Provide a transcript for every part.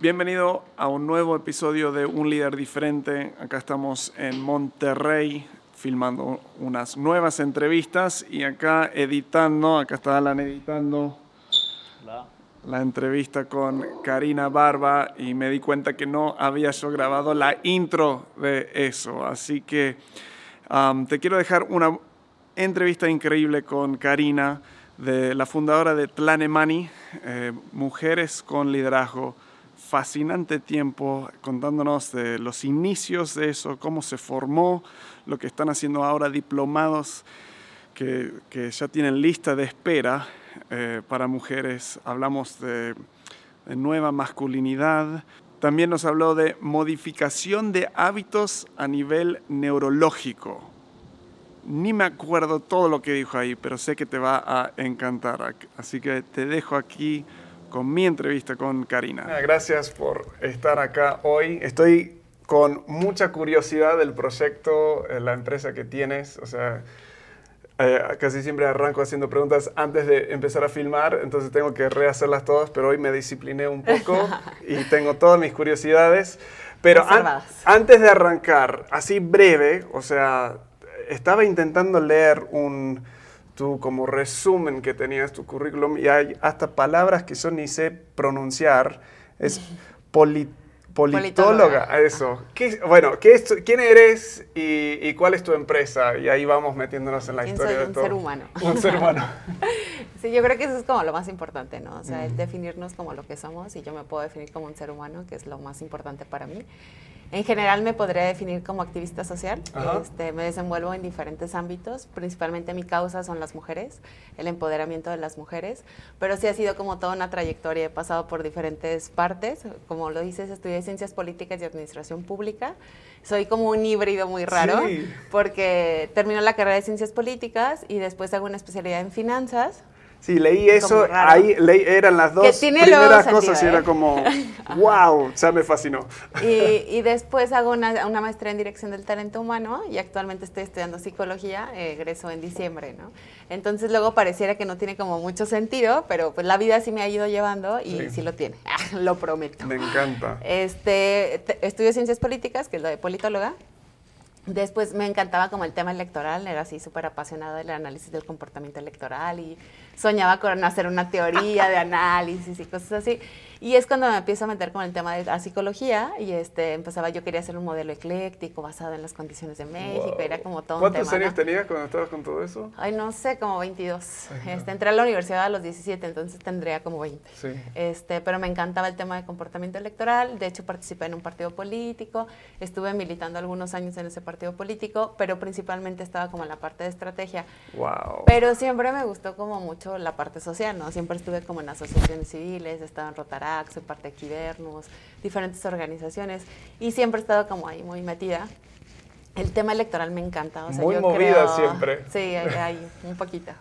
Bienvenido a un nuevo episodio de Un líder diferente. Acá estamos en Monterrey filmando unas nuevas entrevistas y acá editando, acá está Alan editando la entrevista con Karina Barba y me di cuenta que no había yo grabado la intro de eso. Así que um, te quiero dejar una entrevista increíble con Karina, de la fundadora de Tlanemani, eh, Mujeres con Liderazgo fascinante tiempo contándonos de los inicios de eso, cómo se formó, lo que están haciendo ahora diplomados que, que ya tienen lista de espera eh, para mujeres. Hablamos de, de nueva masculinidad. También nos habló de modificación de hábitos a nivel neurológico. Ni me acuerdo todo lo que dijo ahí, pero sé que te va a encantar. Así que te dejo aquí con mi entrevista con Karina. Gracias por estar acá hoy. Estoy con mucha curiosidad del proyecto, eh, la empresa que tienes. O sea, eh, casi siempre arranco haciendo preguntas antes de empezar a filmar, entonces tengo que rehacerlas todas, pero hoy me discipliné un poco y tengo todas mis curiosidades. Pero antes de arrancar, así breve, o sea, estaba intentando leer un como resumen que tenías tu currículum y hay hasta palabras que yo ni sé pronunciar. Es politóloga, eso. bueno, ¿qué ¿quién eres y, cuál es tu empresa? Y ahí vamos metiéndonos en la historia de un todo. Ser humano. Un ser humano. sí, yo creo que eso es como lo más importante, ¿no? O sea, definirnos como lo que somos y yo me puedo definir como un ser humano, que es lo más importante para mí. En general me podría definir como activista social. Este, me desenvuelvo en diferentes ámbitos. Principalmente mi causa son las mujeres, el empoderamiento de las mujeres. Pero sí ha sido como toda una trayectoria. He pasado por diferentes partes. Como lo dices, estudié ciencias políticas y administración pública. Soy como un híbrido muy raro porque termino la carrera de ciencias políticas y después hago una especialidad en finanzas Sí, leí eso, ahí leí, eran las dos primeras cosas y era ¿eh? como, wow, o sea, me fascinó. Y, después hago una, una, maestría en dirección del talento humano y actualmente estoy estudiando psicología, egreso en diciembre, ¿no? Entonces luego pareciera que no tiene como mucho sentido, pero pues la vida sí me ha ido llevando y sí, lo tiene, lo prometo. Me encanta. Este, estudio ciencias políticas, que es lo de politóloga, Después me encantaba como el tema electoral, era así súper apasionada del análisis del comportamiento electoral y soñaba con hacer una teoría de análisis y cosas así. Y es cuando me empiezo a meter con el tema de la psicología y este, empezaba, yo quería hacer un modelo ecléctico basado en las condiciones de México, era como todo ¿Cuántos un tema, años tenías cuando estabas con todo eso? Ay, no sé, como 22. Este, entré a la universidad a los 17, entonces tendría como 20. Sí. Este, pero me encantaba el tema de comportamiento electoral, de hecho participé en un partido político, estuve militando algunos años en ese partido político, pero principalmente estaba como en la parte de estrategia. Wow. Pero siempre me gustó como mucho la parte social, ¿no? Siempre estuve como en asociaciones civiles, estaba en Rotaract, soy parte de Quibernos, diferentes organizaciones y siempre he estado como ahí muy metida. El tema electoral me encanta. O sea, muy movida siempre. Sí, hay, un poquito.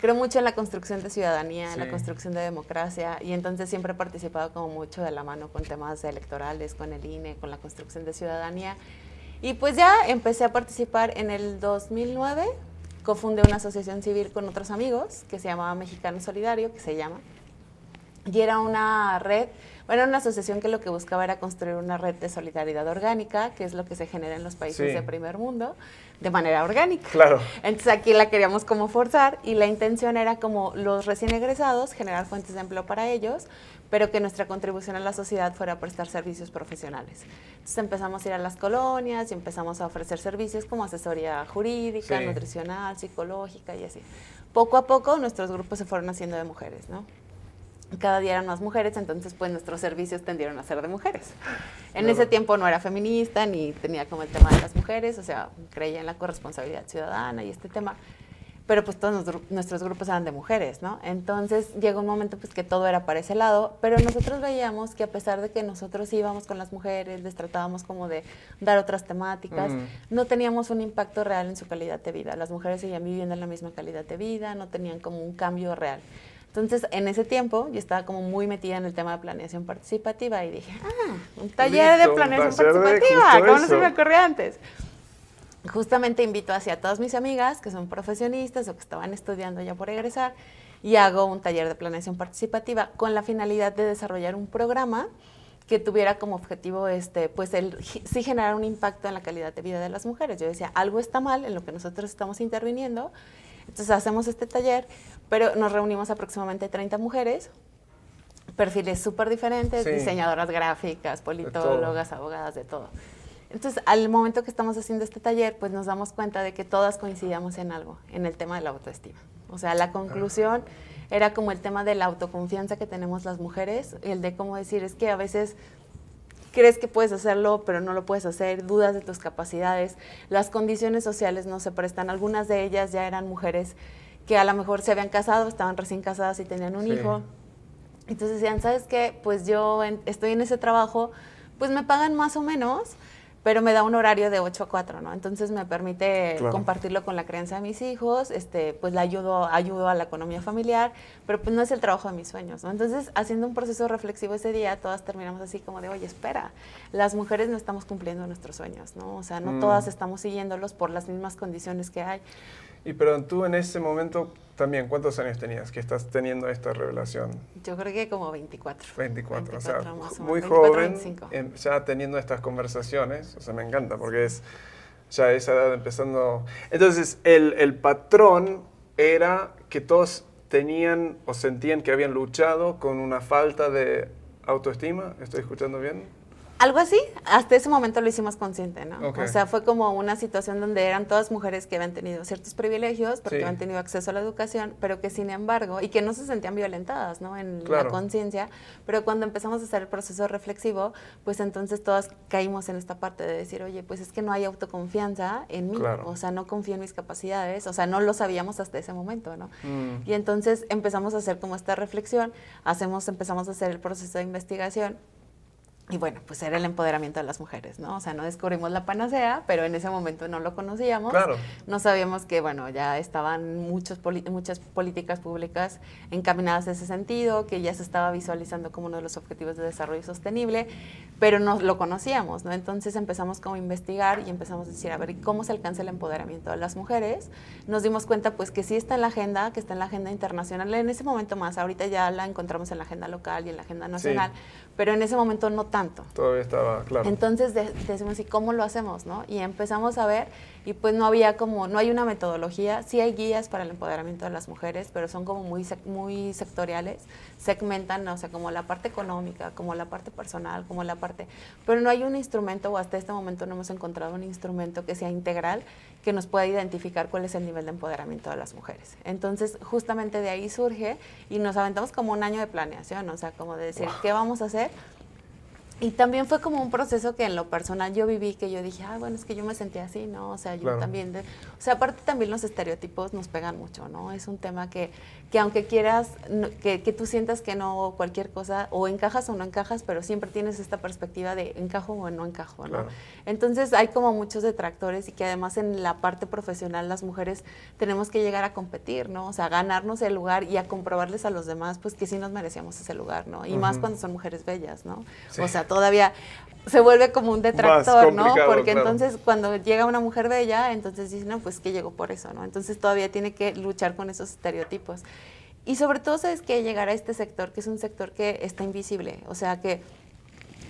creo mucho en la construcción de ciudadanía, en la construcción de democracia y entonces siempre he participado como mucho de la mano con temas electorales, con el INE, con la construcción de ciudadanía. Y pues ya empecé a participar en el 2009, cofundé una asociación civil con otros amigos que se llamaba Mexicano Solidario, que se llama, y era una red, bueno, una asociación que lo que buscaba era construir una red de solidaridad orgánica, que es lo que se genera en los países de primer mundo, de manera orgánica. Claro. Entonces aquí la queríamos como forzar y la intención era como los recién egresados, generar fuentes de empleo para ellos, pero que nuestra contribución a la sociedad fuera prestar servicios profesionales. Entonces empezamos a ir a las colonias y empezamos a ofrecer servicios como asesoría jurídica, nutricional, psicológica y así. Poco a poco nuestros grupos se fueron haciendo de mujeres, ¿no? Cada día eran más mujeres, entonces pues nuestros servicios tendieron a ser de mujeres. En ese tiempo no era feminista ni tenía como el tema de las mujeres, o sea, creía en la corresponsabilidad ciudadana y este tema, pero pues todos nuestros grupos eran de mujeres, ¿no? Entonces llegó un momento pues que todo era para ese lado, pero nosotros veíamos que a pesar de que nosotros íbamos con las mujeres, les tratábamos como de dar otras temáticas, no teníamos un impacto real en su calidad de vida. Las mujeres seguían viviendo en la misma calidad de vida, no tenían como un cambio real. Entonces, en ese tiempo, yo estaba como muy metida en el tema de planeación participativa y dije, ah, un taller de planeación participativa, ¿cómo no se me ocurrió antes? Justamente invito hacia todas mis amigas que son profesionistas o que estaban estudiando ya por egresar y hago un taller de planeación participativa con la finalidad de desarrollar un programa que tuviera como objetivo este, pues el sí generar un impacto en la calidad de vida de las mujeres. Yo decía, algo está mal en lo que nosotros estamos interviniendo. Entonces hacemos este taller, pero nos reunimos aproximadamente 30 mujeres, perfiles súper diferentes, diseñadoras gráficas, politólogas, abogadas, de todo. Entonces, al momento que estamos haciendo este taller, pues nos damos cuenta de que todas coincidíamos en algo, en el tema de la autoestima. O sea, la conclusión era como el tema de la autoconfianza que tenemos las mujeres, el de cómo decir, es que a veces crees que puedes hacerlo, pero no lo puedes hacer, dudas de tus capacidades, las condiciones sociales no se prestan, algunas de ellas ya eran mujeres que a lo mejor se habían casado, estaban recién casadas y tenían un hijo. Entonces decían, ¿sabes qué? Pues yo estoy en ese trabajo, pues me pagan más o menos, pero me da un horario de 8 a 4, ¿no? Entonces me permite compartirlo con la creencia de mis hijos, este, pues le ayudo, ayudo a la economía familiar, pero pues no es el trabajo de mis sueños, ¿no? Entonces, haciendo un proceso reflexivo ese día, todas terminamos así como de, oye, espera, las mujeres no estamos cumpliendo nuestros sueños, ¿no? O sea, no mm. todas estamos siguiéndolos por las mismas condiciones que hay. Y pero tú en ese momento también, ¿cuántos años tenías que estás teniendo esta revelación? Yo creo que como 24. 24, o sea, muy joven, em, ya teniendo estas conversaciones, o sea, me encanta porque es ya esa edad empezando. Entonces, el, el patrón era que todos tenían o sentían que habían luchado con una falta de autoestima, ¿estoy escuchando bien? Algo así, hasta ese momento lo hicimos consciente, ¿no? O sea, fue como una situación donde eran todas mujeres que habían tenido ciertos privilegios, porque habían tenido acceso a la educación, pero que sin embargo, y que no se sentían violentadas, ¿no? En la conciencia, pero cuando empezamos a hacer el proceso reflexivo, pues entonces todas caímos en esta parte de decir, oye, pues es que no hay autoconfianza en mí, o sea, no confío en mis capacidades, o sea, no lo sabíamos hasta ese momento, ¿no? Mm. Y entonces empezamos a hacer como esta reflexión, hacemos, empezamos a hacer el proceso de investigación y bueno, pues era el empoderamiento de las mujeres, ¿no? O sea, no descubrimos la panacea, pero en ese momento no lo conocíamos. Claro. No sabíamos que, bueno, ya estaban muchos muchas políticas públicas encaminadas en ese sentido, que ya se estaba visualizando como uno de los objetivos de desarrollo sostenible, pero no lo conocíamos, ¿no? Entonces empezamos como a investigar y empezamos a decir, a ver, ¿cómo se alcanza el empoderamiento de las mujeres? Nos dimos cuenta, pues, que sí está en la agenda, que está en la agenda internacional, en ese momento más, ahorita ya la encontramos en la agenda local y en la agenda nacional, pero en ese momento no tanto. Todavía estaba, claro. Entonces decimos, ¿y cómo lo hacemos? ¿no? Y empezamos a ver, y pues no había como, no hay una metodología, sí hay guías para el empoderamiento de las mujeres, pero son como muy, muy sectoriales, segmentan, o sea, como la parte económica, como la parte personal, como la parte, pero no hay un instrumento, o hasta este momento no hemos encontrado un instrumento que sea integral, que nos pueda identificar cuál es el nivel de empoderamiento de las mujeres. Entonces, justamente de ahí surge y nos aventamos como un año de planeación, o sea, como de decir, ¿qué vamos a hacer? Y también fue como un proceso que en lo personal yo viví, que yo dije, ah, bueno, es que yo me sentía así, ¿no? O sea, yo también, o sea, aparte también los estereotipos nos pegan mucho, ¿no? Es un tema que, que aunque quieras, que, que, tú sientas que no cualquier cosa, o encajas o no encajas, pero siempre tienes esta perspectiva de encajo o no encajo, ¿no? Entonces hay como muchos detractores y que además en la parte profesional las mujeres tenemos que llegar a competir, ¿no? O sea, ganarnos el lugar y a comprobarles a los demás, pues que sí nos merecíamos ese lugar, ¿no? Y más cuando son mujeres bellas, ¿no? O sea, todavía se vuelve como un detractor, ¿no? Porque entonces cuando llega una mujer bella, entonces dice, no, pues que llegó por eso, ¿no? Entonces todavía tiene que luchar con esos estereotipos. Y sobre todo, ¿sabes que Llegar a este sector, que es un sector que está invisible, o sea, que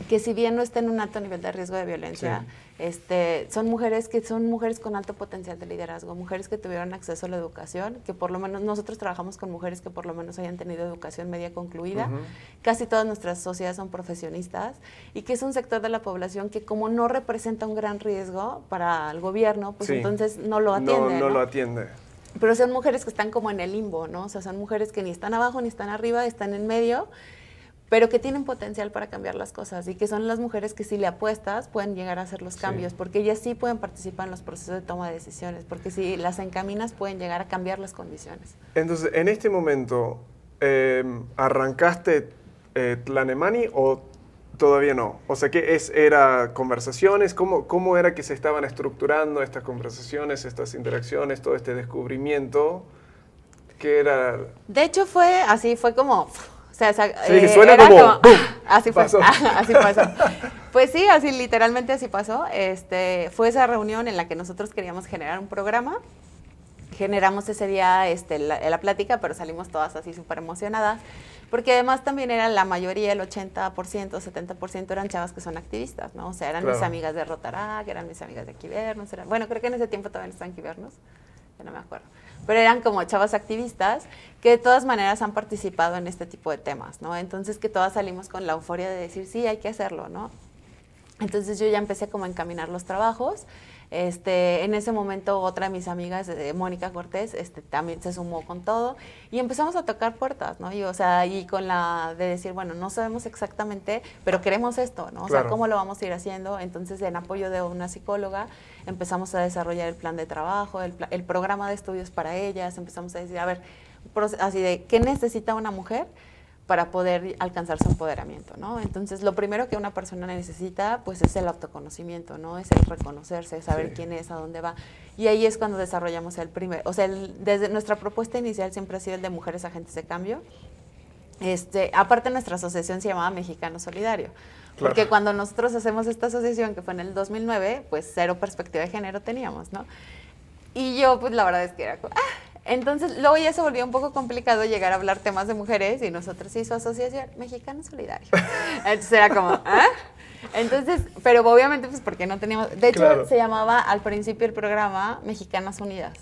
que si bien no está en un alto nivel de riesgo de violencia, este, son mujeres que son mujeres con alto potencial de liderazgo, mujeres que tuvieron acceso a la educación, que por lo menos nosotros trabajamos con mujeres que por lo menos hayan tenido educación media concluida. Casi todas nuestras sociedades son profesionistas y que es un sector de la población que como no representa un gran riesgo para el gobierno, pues entonces no lo atiende. No, no, lo atiende. Pero son mujeres que están como en el limbo, ¿no? O sea, son mujeres que ni están abajo ni están arriba, están en medio pero que tienen potencial para cambiar las cosas y que son las mujeres que si le apuestas pueden llegar a hacer los cambios, porque ellas sí pueden participar en los procesos de toma de decisiones, porque si las encaminas pueden llegar a cambiar las condiciones. Entonces, en este momento, eh, ¿arrancaste eh, Tlanemani o todavía no? O sea, ¿qué es, era conversaciones? ¿Cómo, ¿Cómo era que se estaban estructurando estas conversaciones, estas interacciones, todo este descubrimiento? ¿Qué era? De hecho fue así, fue como sea, sí, eh, suena como, así fue, así pasó. Pues sí, así literalmente así pasó. Este, fue esa reunión en la que nosotros queríamos generar un programa. Generamos ese día este, la, la plática, pero salimos todas así súper emocionadas. porque además también era la mayoría, el 80%, 70% eran chavas que son activistas, ¿no? O sea, eran mis amigas de Rotarac, eran mis amigas de Quivernos, eran, bueno, creo que en ese tiempo todavía están Quivernos, ya no me acuerdo. Pero eran como chavas activistas que de todas maneras han participado en este tipo de temas, ¿no? Entonces que todas salimos con la euforia de decir, sí, hay que hacerlo, ¿no? Entonces yo ya empecé como a encaminar los trabajos este, en ese momento otra de mis amigas, eh, Mónica Cortés, este, también se sumó con todo y empezamos a tocar puertas, ¿no? Y, o sea, y con la de decir, bueno, no sabemos exactamente, pero queremos esto, ¿no? O sea, ¿cómo lo vamos a ir haciendo? Entonces, en apoyo de una psicóloga, empezamos a desarrollar el plan de trabajo, el, el programa de estudios para ellas, empezamos a decir, a ver, así de, ¿qué necesita una mujer? Para poder alcanzar su empoderamiento, ¿no? Entonces, lo primero que una persona necesita, pues, es el autoconocimiento, ¿no? Es el reconocerse, saber quién es, a dónde va. Y ahí es cuando desarrollamos el primer, o sea, desde nuestra propuesta inicial siempre ha sido el de Mujeres Agentes de Cambio. Este, aparte nuestra asociación se llamaba Mexicano Solidario. Porque cuando nosotros hacemos esta asociación, que fue en el 2009, pues cero perspectiva de género teníamos, ¿no? Y yo, pues la verdad es que era, ah, entonces, luego ya se volvió un poco complicado llegar a hablar temas de mujeres y nosotros hizo Asociación Mexicana Solidaria. Entonces era como, ¿ah? Entonces, pero obviamente pues porque no teníamos, de hecho se llamaba al principio el programa Mexicanas Unidas,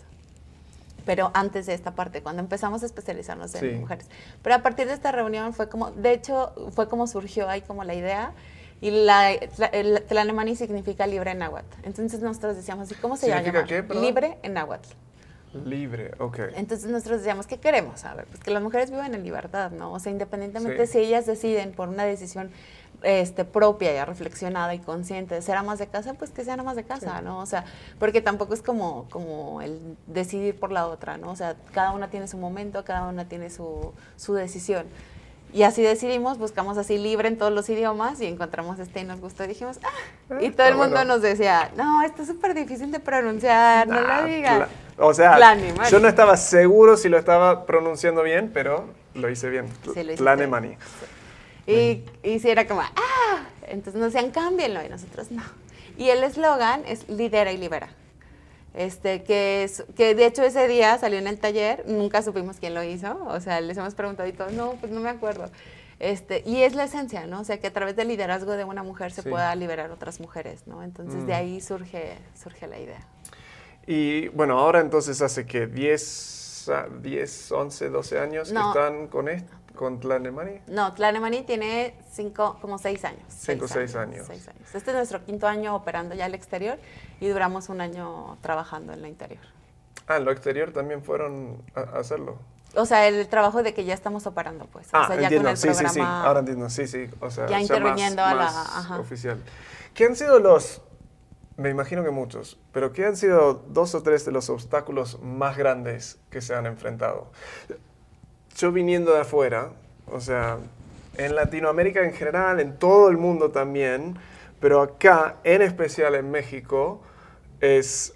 pero antes de esta parte, cuando empezamos a especializarnos en mujeres. Pero a partir de esta reunión fue como, de hecho fue como surgió ahí como la idea y la, el Tlanemani significa libre en náhuatl. Entonces nosotros decíamos, ¿y cómo se llama? Qué, libre en náhuatl. Libre, ok. Entonces nosotros decíamos, ¿qué queremos? A ver, pues que las mujeres vivan en libertad, ¿no? O sea, independientemente si ellas deciden por una decisión este, propia, ya reflexionada y consciente de ser amas de casa, pues que sean amas de casa, ¿no? O sea, porque tampoco es como, como el decidir por la otra, ¿no? O sea, cada una tiene su momento, cada una tiene su, su decisión. Y así decidimos, buscamos así libre en todos los idiomas y encontramos este y nos gustó y dijimos, ah, ah y todo el mundo nos decía, no, esto es súper difícil de pronunciar, no lo digas. O sea, yo no estaba seguro si lo estaba pronunciando bien, pero lo hice bien. Sí, Planemani. Y, y si era como, ah, entonces nos decían, cámbienlo, y nosotros no. Y el eslogan es lidera y libera. Este, que, es, que de hecho ese día salió en el taller, nunca supimos quién lo hizo, o sea, les hemos preguntado y todos, no, pues no me acuerdo. Este, y es la esencia, ¿no? O sea, que a través del liderazgo de una mujer se pueda liberar otras mujeres, ¿no? Entonces de mm. ahí surge, surge la idea. Y bueno, ahora entonces hace que 10, 10 11, 12 años que están con esto. ¿Con Tlanemani? No, Tlanemani tiene cinco, como seis años. Cinco, o seis años. seis años. Este es nuestro quinto año operando ya al exterior y duramos un año trabajando en la interior. Ah, en lo exterior también fueron a, hacerlo. O sea, el trabajo de que ya estamos operando, pues. Ah, o sea, ya con el sí, programa. Sí, sí, ahora entiendo, sí, sí. O sea, ya interviniendo a la. Ajá. Oficial. ¿Qué han sido los me imagino que muchos, pero ¿qué han sido dos o tres de los obstáculos más grandes que se han enfrentado? Yo viniendo de afuera, o sea, en Latinoamérica en general, en todo el mundo también, pero acá, en especial en México, es,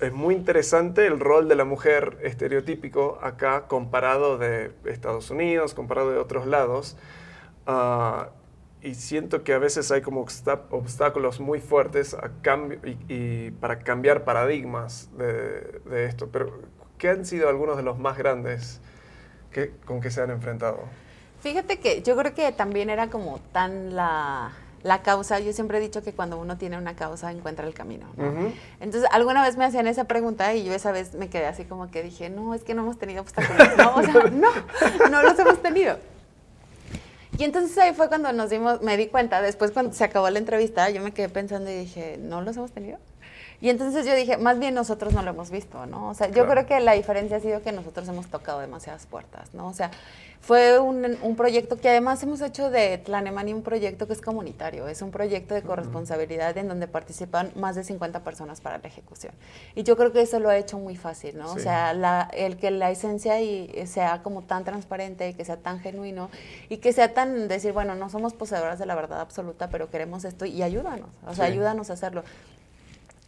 es muy interesante el rol de la mujer estereotípico acá comparado de Estados Unidos, comparado de otros lados. Ah, y siento que a veces hay como obstáculos muy fuertes a cambio, y, para cambiar paradigmas de, de, esto. Pero, ¿qué han sido algunos de los más grandes ¿Con qué se han enfrentado? Fíjate que yo creo que también era como tan la, la causa, yo siempre he dicho que cuando uno tiene una causa encuentra el camino. Entonces, alguna vez me hacían esa pregunta y yo esa vez me quedé así como que dije, no, es que no hemos tenido obstáculos. no, o sea, no, no los hemos tenido. Y entonces ahí fue cuando nos dimos, me di cuenta, después cuando se acabó la entrevista, yo me quedé pensando y dije, ¿no los hemos tenido? Y entonces yo dije, más bien nosotros no lo hemos visto, ¿no? O sea, yo creo que la diferencia ha sido que nosotros hemos tocado demasiadas puertas, ¿no? O sea, fue un, un proyecto que además hemos hecho de Tlanemani un proyecto que es comunitario, es un proyecto de corresponsabilidad en donde participan más de 50 personas para la ejecución. Y yo creo que eso lo ha hecho muy fácil, ¿no? O sea, la, el que la esencia y sea como tan transparente y que sea tan genuino y que sea tan decir, bueno, no somos poseedoras de la verdad absoluta, pero queremos esto y ayúdanos, o sea, ayúdanos a hacerlo.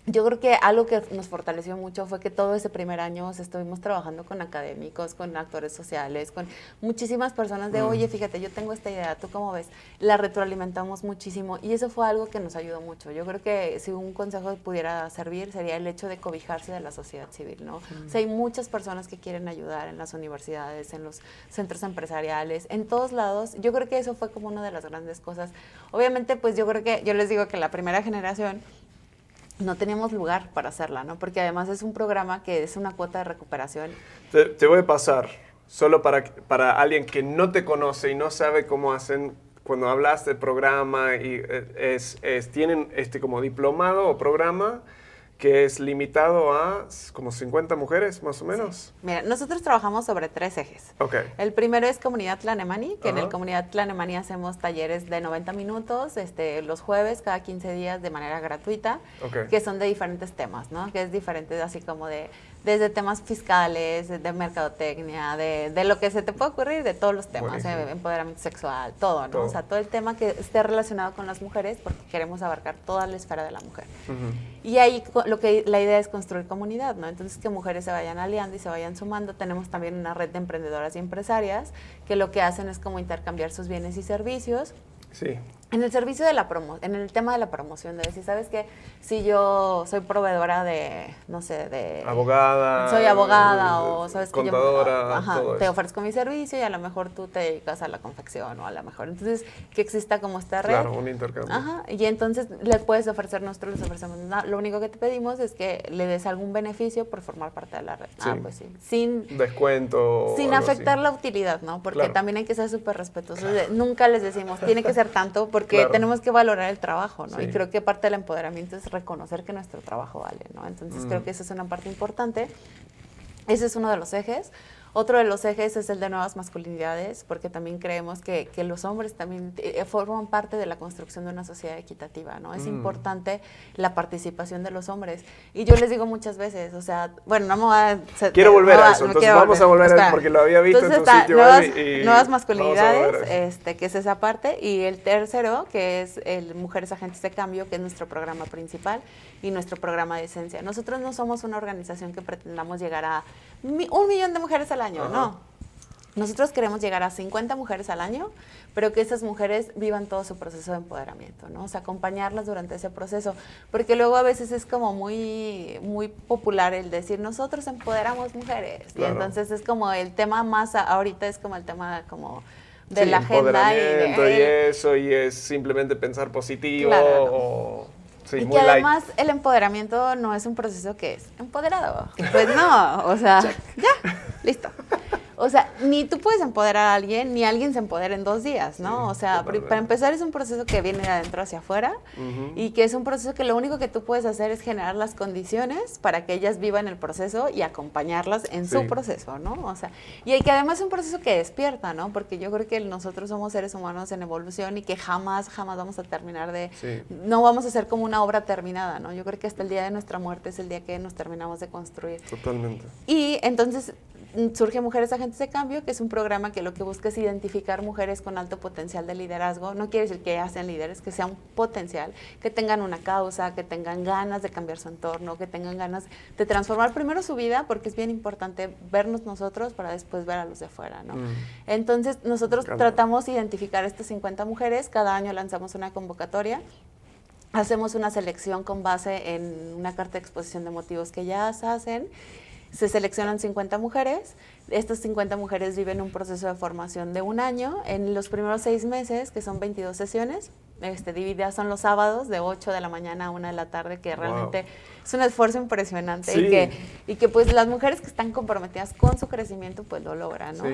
Yo creo que algo que nos fortaleció mucho fue que todo ese primer año estuvimos trabajando con académicos, con actores sociales, con muchísimas personas de, oye, fíjate, yo tengo esta idea, ¿tú cómo ves? La retroalimentamos muchísimo y eso fue algo que nos ayudó mucho. Yo creo que si un consejo pudiera servir sería el hecho de cobijarse de la sociedad civil, ¿no? O sea, hay muchas personas que quieren ayudar en las universidades, en los centros empresariales, en todos lados. Yo creo que eso fue como una de las grandes cosas. Obviamente, pues yo creo que, yo les digo que la primera generación no teníamos lugar para hacerla, ¿no? Porque además es un programa que es una cuota de recuperación. Te, voy a pasar, solo para, para alguien que no te conoce y no sabe cómo hacen, cuando hablas del programa, y eh, es, es, tienen este como diplomado o programa que es limitado a como 50 mujeres, más o menos. Mira, nosotros trabajamos sobre tres ejes. Okay. El primero es Comunidad Tlanemani, que en el Comunidad Tlanemani hacemos talleres de 90 minutos, este, los jueves, cada 15 días de manera gratuita, que son de diferentes temas, ¿no? Que es diferente así como de desde temas fiscales, de mercadotecnia, de, de, lo que se te puede ocurrir, de todos los temas, eh, empoderamiento sexual, todo, ¿no? O sea, todo el tema que esté relacionado con las mujeres, porque queremos abarcar toda la esfera de la mujer. Y ahí lo que la idea es construir comunidad, ¿no? Entonces que mujeres se vayan aliando y se vayan sumando. Tenemos también una red de emprendedoras y empresarias que lo que hacen es como intercambiar sus bienes y servicios. Sí. En el servicio de la promo, en el tema de la promoción, de decir, ¿sabes qué? Si yo soy proveedora de, no sé, de... Abogada. Soy abogada o, ¿sabes contadora, que ajá, te ofrezco mi servicio y a lo mejor tú te dedicas a la confección o a lo mejor. Entonces, que exista como esta red. Claro, un intercambio. Ajá, y entonces le puedes ofrecer, nosotros les ofrecemos nada. Lo único que te pedimos es que le des algún beneficio por formar parte de la red. Ah, pues sí. Sin... Descuento. Sin afectar la utilidad, ¿no? Porque también hay que ser súper respetuosos. Nunca les decimos, tiene que ser tanto porque tenemos que valorar el trabajo, ¿no? Y creo que parte del empoderamiento es reconocer que nuestro trabajo vale, ¿no? Entonces creo mm. que esa es una parte importante. Ese es uno de los ejes. Otro de los ejes es el de nuevas masculinidades, porque también creemos que, que los hombres también eh, forman parte de la construcción de una sociedad equitativa, ¿no? Es mm. importante la participación de los hombres. Y yo les digo muchas veces, o sea, bueno, no me voy a... Quiero volver a eso, entonces vamos a volver a porque lo había visto en tu sitio nuevas, nuevas masculinidades, este, que es esa parte, y el tercero, que es el Mujeres Agentes de Cambio, que es nuestro programa principal y nuestro programa de esencia. Nosotros no somos una organización que pretendamos llegar a un millón de mujeres al año, no. Nosotros queremos llegar a 50 mujeres al año, pero que esas mujeres vivan todo su proceso de empoderamiento, ¿no? O sea, acompañarlas durante ese proceso, porque luego a veces es como muy, muy popular el decir, nosotros empoderamos mujeres, y entonces es como el tema más, ahorita es como el tema como de la agenda y, y eso, y es simplemente pensar positivo o y que además el empoderamiento no es un proceso que es empoderado. Pues no, o sea, ya, listo. O sea, ni tú puedes empoderar a alguien, ni alguien se empodera en dos días, ¿no? o sea, para empezar es un proceso que viene de adentro hacia afuera y que es un proceso que lo único que tú puedes hacer es generar las condiciones para que ellas vivan el proceso y acompañarlas en su proceso, ¿no? O sea, y que además es un proceso que despierta, ¿no? Porque yo creo que nosotros somos seres humanos en evolución y que jamás, jamás vamos a terminar de... No vamos a ser como una obra terminada, ¿no? Yo creo que hasta el día de nuestra muerte es el día que nos terminamos de construir. Totalmente. Y entonces surge Mujeres Agentes de Cambio, que es un programa que lo que busca es identificar mujeres con alto potencial de liderazgo. No quiere decir que hacen líderes, que sea un potencial, que tengan una causa, que tengan ganas de cambiar su entorno, que tengan ganas de transformar primero su vida, porque es bien importante vernos nosotros para después ver a los de afuera. ¿no? Mm. Entonces, nosotros tratamos de identificar estas 50 mujeres, cada año lanzamos una convocatoria hacemos una selección con base en una carta de exposición de motivos que ya hacen se seleccionan 50 mujeres. Estas 50 mujeres viven un proceso de formación de un año. En los primeros seis meses, que son 22 sesiones, este, divididas son los sábados de 8 de la mañana a 1 de la tarde, que realmente es un esfuerzo impresionante y, que, y que pues las mujeres que están comprometidas con su crecimiento pues lo logran, ¿no?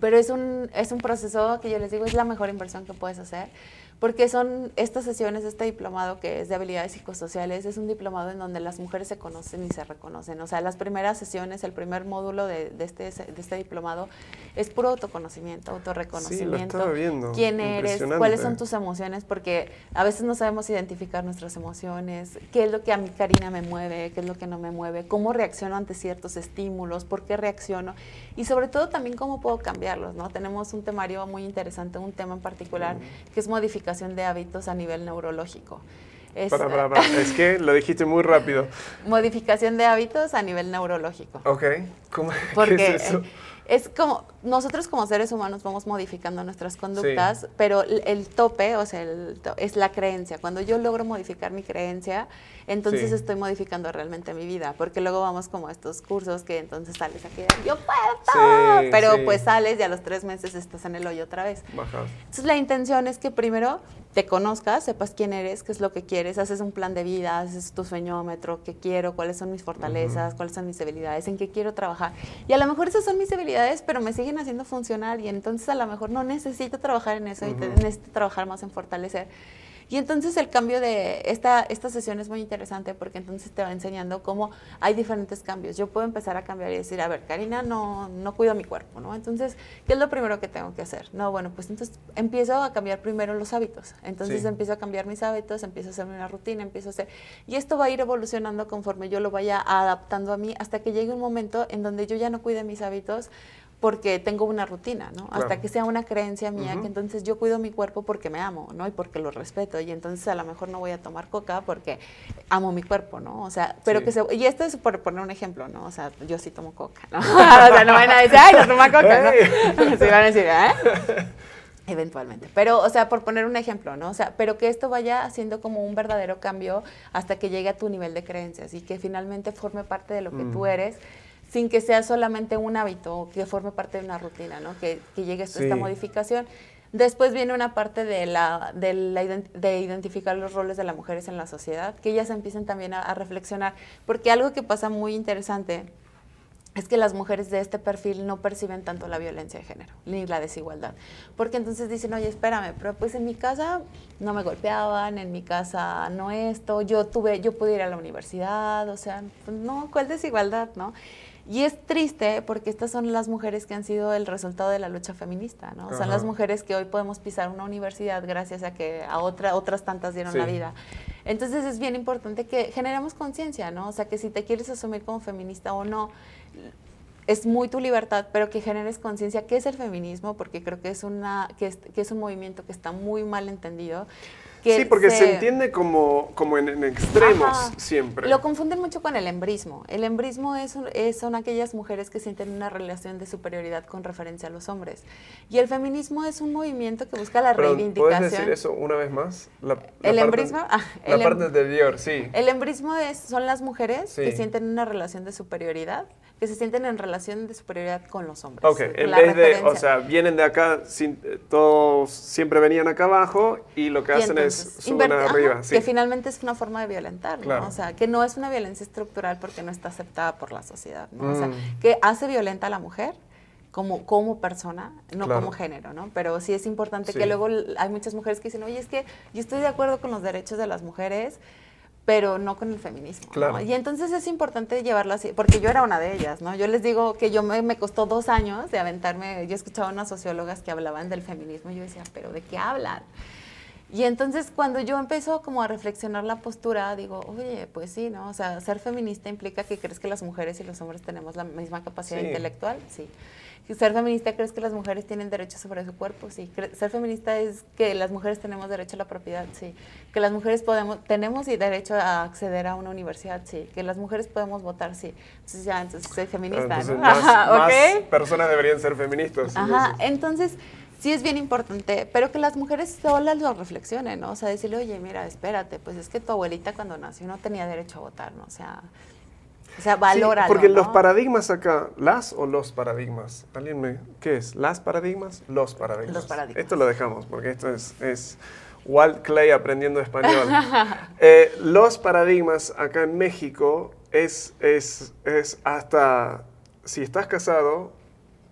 Pero es un, es un proceso que yo les digo es la mejor inversión que puedes hacer porque son estas sesiones, este diplomado que es de habilidades psicosociales, es un diplomado en donde las mujeres se conocen y se reconocen. O sea, las primeras sesiones, el primer módulo de, de este, de este diplomado es puro autoconocimiento, autorreconocimiento. Sí, viendo. ¿Quién eres? ¿Cuáles son tus emociones? Porque a veces no sabemos identificar nuestras emociones, qué es lo que a mi Karina me mueve, qué es lo que no me mueve, cómo reacciono ante ciertos estímulos, por qué reacciono y sobre todo también cómo puedo cambiarlos, ¿no? Tenemos un temario muy interesante, un tema en particular, que es modificación de hábitos a nivel neurológico. Es, para, para, para. es que lo dijiste muy rápido. Modificación de hábitos a nivel neurológico. Ok, ¿cómo ¿Qué es eso? es como nosotros como seres humanos vamos modificando nuestras conductas, pero el, tope, o sea, es la creencia. Cuando yo logro modificar mi creencia, entonces estoy modificando realmente mi vida, porque luego vamos como a estos cursos que entonces sales aquí, yo puedo, pero pues sales y a los tres meses estás en el hoyo otra vez. Entonces la intención es que primero te conozcas, sepas quién eres, qué es lo que quieres, haces un plan de vida, haces tu sueñómetro, qué quiero, cuáles son mis fortalezas, cuáles son mis debilidades, en qué quiero trabajar. Y a lo mejor esas son mis debilidades, pero me siguen haciendo funcionar y entonces a lo mejor no necesito trabajar en eso y necesito trabajar más en fortalecer. Y entonces el cambio de esta, esta sesión es muy interesante porque entonces te va enseñando cómo hay diferentes cambios. Yo puedo empezar a cambiar y decir, a ver, Karina, no, no cuido mi cuerpo, ¿no? Entonces, ¿qué es lo primero que tengo que hacer? No, bueno, pues entonces empiezo a cambiar primero los hábitos. Entonces empiezo a cambiar mis hábitos, empiezo a hacerme una rutina, empiezo a hacer... Y esto va a ir evolucionando conforme yo lo vaya adaptando a mí hasta que llegue un momento en donde yo ya no cuide mis hábitos porque tengo una rutina, ¿no? Hasta que sea una creencia mía, que entonces yo cuido mi cuerpo porque me amo, ¿no? Y porque lo respeto. Y entonces a lo mejor no voy a tomar coca porque amo mi cuerpo, ¿no? O sea, pero que se... Y esto es por poner un ejemplo, ¿no? O sea, yo sí tomo coca, ¿no? o sea, no van a decir, ay, no toma coca, ¿no? Sí van a decir, ¿eh? Eventualmente. Pero, o sea, por poner un ejemplo, ¿no? O sea, pero que esto vaya haciendo como un verdadero cambio hasta que llegue a tu nivel de creencias y que finalmente forme parte de lo que tú mm. eres sin que sea solamente un hábito que forme parte de una rutina, ¿no? Que, que llegue a esta modificación. Después viene una parte de, la, de, la, de, identificar los roles de las mujeres en la sociedad, que ellas empiecen también a, a, reflexionar, porque algo que pasa muy interesante es que las mujeres de este perfil no perciben tanto la violencia de género, ni la desigualdad, porque entonces dicen, oye, espérame, pero pues en mi casa no me golpeaban, en mi casa no esto, yo tuve, yo pude ir a la universidad, o sea, pues, no, ¿cuál desigualdad, no? Y es triste porque estas son las mujeres que han sido el resultado de la lucha feminista, ¿no? Son las mujeres que hoy podemos pisar una universidad gracias a que a otra, otras tantas dieron la vida. Entonces es bien importante que generemos conciencia, ¿no? O sea, que si te quieres asumir como feminista o no, es muy tu libertad, pero que generes conciencia qué es el feminismo, porque creo que es, una, que es, que es un movimiento que está muy mal entendido sí, porque se, entiende como, como en, extremos siempre. Lo confunden mucho con el embrismo. El embrismo es, son aquellas mujeres que sienten una relación de superioridad con referencia a los hombres. Y el feminismo es un movimiento que busca la reivindicación. ¿Puedes decir eso una vez más? el embrismo. Ah, la parte anterior, sí. El embrismo es, son las mujeres que sienten una relación de superioridad que se sienten en relación de superioridad con los hombres. Ok, en vez de, o sea, vienen de acá, todos siempre venían acá abajo y lo que hacen es suben arriba. Que finalmente es una forma de violentar, ¿no? O sea, que no es una violencia estructural porque no está aceptada por la sociedad, ¿no? O sea, mm. que hace violenta a la mujer, como, como persona, no como género, ¿no? Pero sí es importante que luego hay muchas mujeres que dicen, oye, es que yo estoy de acuerdo con los derechos de las mujeres, pero no con el feminismo. Y entonces es importante llevarlo así, porque yo era una de ellas, ¿no? Yo les digo que yo me, costó dos años de aventarme, yo escuchaba unas sociólogas que hablaban del feminismo y yo decía, pero ¿de qué hablan? Y entonces cuando yo empezó como a reflexionar la postura, digo, oye, pues sí, ¿no? O sea, ser feminista implica que crees que las mujeres y los hombres tenemos la misma capacidad intelectual, sí. Ser feminista crees que las mujeres tienen derecho sobre su cuerpo, sí. Ser feminista es que las mujeres tenemos derecho a la propiedad, sí. Que las mujeres podemos, tenemos derecho a acceder a una universidad, sí. Que las mujeres podemos votar, sí. Entonces ya, entonces soy feminista, entonces, Más, personas deberían ser feministas. Ajá, entonces sí es bien importante, pero que las mujeres solas lo reflexionen, ¿no? O sea, decirle, oye, mira, espérate, pues es que tu abuelita cuando nació no tenía derecho a votar, ¿no? O sea, o sea, valora. porque los paradigmas acá, las o los paradigmas. ¿Alguien me, ¿Qué es? ¿Las paradigmas? Los paradigmas. Los paradigmas. Esto lo dejamos porque esto es, es Walt Clay aprendiendo español. Eh, los paradigmas acá en México es, es, es hasta, si estás casado,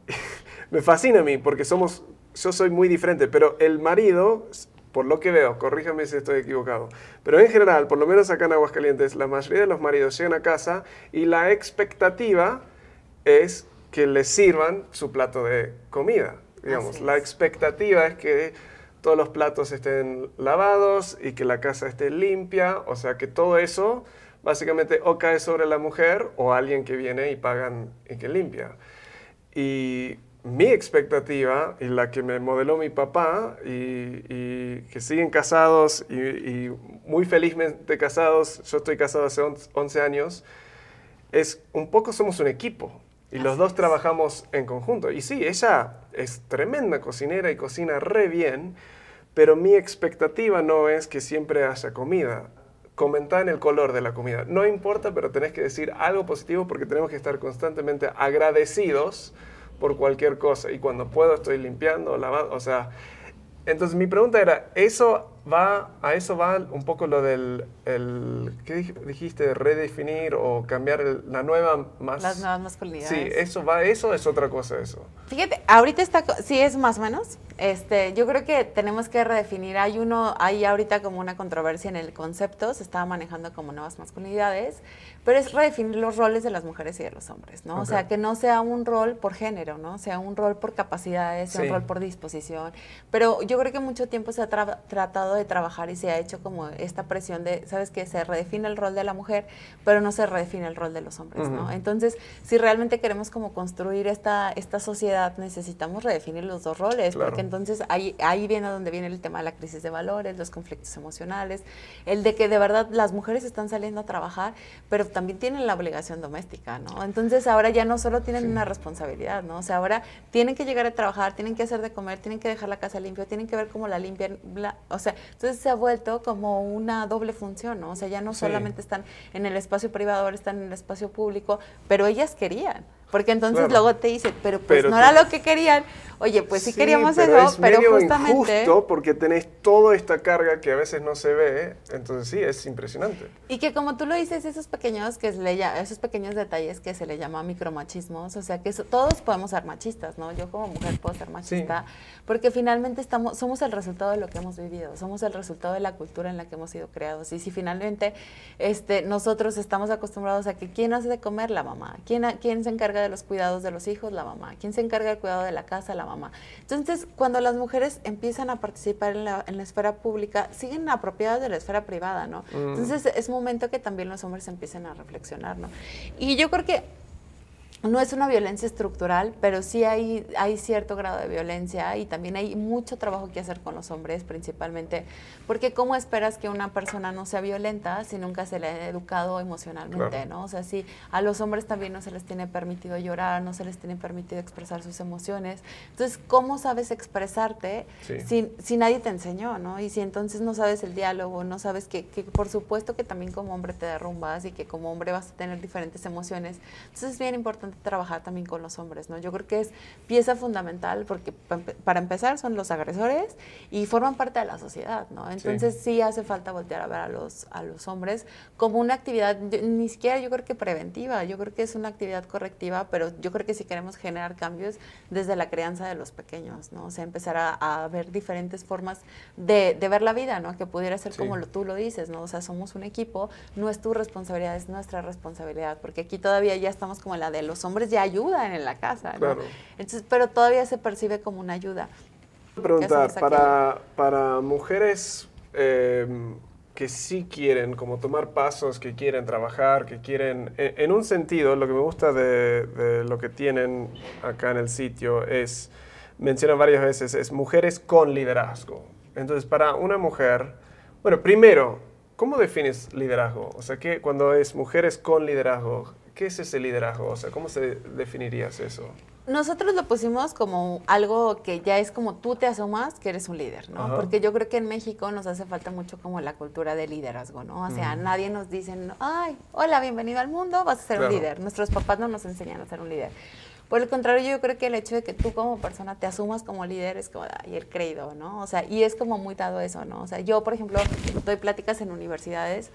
me fascina a mí porque somos, yo soy muy diferente, pero el marido por lo que veo, corríjame si estoy equivocado, pero en general, por lo menos acá en Aguascalientes, la mayoría de los maridos llegan a casa y la expectativa es que les sirvan su plato de comida. Digamos, la expectativa es que todos los platos estén lavados y que la casa esté limpia, o sea que todo eso básicamente o cae sobre la mujer o alguien que viene y pagan y que limpia. Y mi expectativa y la que me modeló mi papá y, que siguen casados y, muy felizmente casados, yo estoy casado hace 11 años, es un poco somos un equipo y los dos trabajamos en conjunto. Y sí, ella es tremenda cocinera y cocina re bien, pero mi expectativa no es que siempre haya comida. Comentar en el color de la comida. No importa, pero tenés que decir algo positivo porque tenemos que estar constantemente agradecidos por cualquier cosa. Y cuando puedo estoy limpiando, lavando, o sea... Entonces mi pregunta era, ¿eso va, a eso va un poco lo del, el, ¿qué dijiste? Redefinir o cambiar la nueva más... Las nuevas masculinidades. Sí, ¿eso va eso es otra cosa eso? Fíjate, ahorita está, sí es más o menos. Este, yo creo que tenemos que redefinir. Hay uno, hay ahorita como una controversia en el concepto, se estaba manejando como nuevas masculinidades, pero es redefinir los roles de las mujeres y de los hombres, ¿no? O sea, que no sea un rol por género, ¿no? Sea un rol por capacidades, sea un rol por disposición. Pero yo creo que mucho tiempo se ha tratado de trabajar y se ha hecho como esta presión de, ¿sabes qué? Se redefine el rol de la mujer, pero no se redefine el rol de los hombres, ¿no? Entonces, si realmente queremos como construir esta, esta sociedad, necesitamos redefinir los dos roles, porque entonces ahí, ahí viene donde viene el tema de la crisis de valores, los conflictos emocionales, el de que de verdad las mujeres están saliendo a trabajar, pero también tienen la obligación doméstica, ¿no? Entonces ahora ya no solo tienen una responsabilidad, ¿no? O sea, ahora tienen que llegar a trabajar, tienen que hacer de comer, tienen que dejar la casa limpia, tienen que ver cómo la limpian, o sea, entonces se ha vuelto como una doble función, ¿no? O sea, ya no solamente están en el espacio privado, ahora están en el espacio público, pero ellas querían. Porque entonces luego te dicen, pero pues no era lo que querían. Oye, pues sí, queríamos eso, pero justamente... Injusto porque tenés toda esta carga que a veces no se ve, entonces sí, es impresionante. Y que como tú lo dices, esos pequeños, que se le, esos pequeños detalles que se le llama micromachismos, o sea, que todos podemos ser machistas, ¿no? Yo como mujer puedo ser machista, porque finalmente estamos, somos el resultado de lo que hemos vivido, somos el resultado de la cultura en la que hemos sido creados. Y si finalmente este, nosotros estamos acostumbrados a que quién hace de comer la mamá, quién, quién se encarga de los cuidados de los hijos, la mamá, quién se encarga del cuidado de la casa, la mamá. Entonces, cuando las mujeres empiezan a participar en la, en la esfera pública, siguen apropiadas de la esfera privada, ¿no? Mm. Entonces, es momento que también los hombres empiecen a reflexionar, ¿no? Y yo creo que no es una violencia estructural, pero sí hay, hay cierto grado de violencia y también hay mucho trabajo que hacer con los hombres principalmente, porque ¿cómo esperas que una persona no sea violenta si nunca se le ha educado emocionalmente, ¿no? O sea, si a los hombres también no se les tiene permitido llorar, no se les tiene permitido expresar sus emociones, entonces, ¿cómo sabes expresarte si, si, nadie te enseñó, ¿no? Y si entonces no sabes el diálogo, no sabes que, que por supuesto que también como hombre te derrumbas y que como hombre vas a tener diferentes emociones, entonces es bien importante trabajar también con los hombres, ¿no? Yo creo que es pieza fundamental porque para empezar son los agresores y forman parte de la sociedad, ¿no? Entonces sí, hace falta voltear a ver a los, a los hombres como una actividad, ni siquiera yo creo que preventiva, yo creo que es una actividad correctiva, pero yo creo que si queremos generar cambios desde la crianza de los pequeños, ¿no? O sea, empezar a, ver diferentes formas de, de, ver la vida, ¿no? Que pudiera ser como lo, tú lo dices, ¿no? O sea, somos un equipo, no es tu responsabilidad, es nuestra responsabilidad, porque aquí todavía ya estamos como en la de los hombres ya ayudan en la casa, ¿no? Entonces, pero todavía se percibe como una ayuda. Preguntar, para, para mujeres em, que sí quieren como tomar pasos, que quieren trabajar, que quieren, e, en, un sentido, lo que me gusta de, de, lo que tienen acá en el sitio es, mencionan varias veces, es mujeres con liderazgo. Entonces, para una mujer, bueno, primero, ¿cómo defines liderazgo? O sea, que cuando es mujeres con liderazgo, ¿Qué es ese liderazgo? O sea, ¿cómo se definirías eso? Nosotros lo pusimos como algo que ya es como tú te asomas que eres un líder, ¿no? Porque yo creo que en México nos hace falta mucho como la cultura de liderazgo, ¿no? O sea, nadie nos dice, ay, hola, bienvenido al mundo, vas a ser un líder. Nuestros papás no nos enseñan a ser un líder. Por el contrario, yo creo que el hecho de que tú como persona te asumas como líder es como, ay, el creído, ¿no? O sea, y es como muy dado eso, ¿no? O sea, yo, por ejemplo, doy pláticas en universidades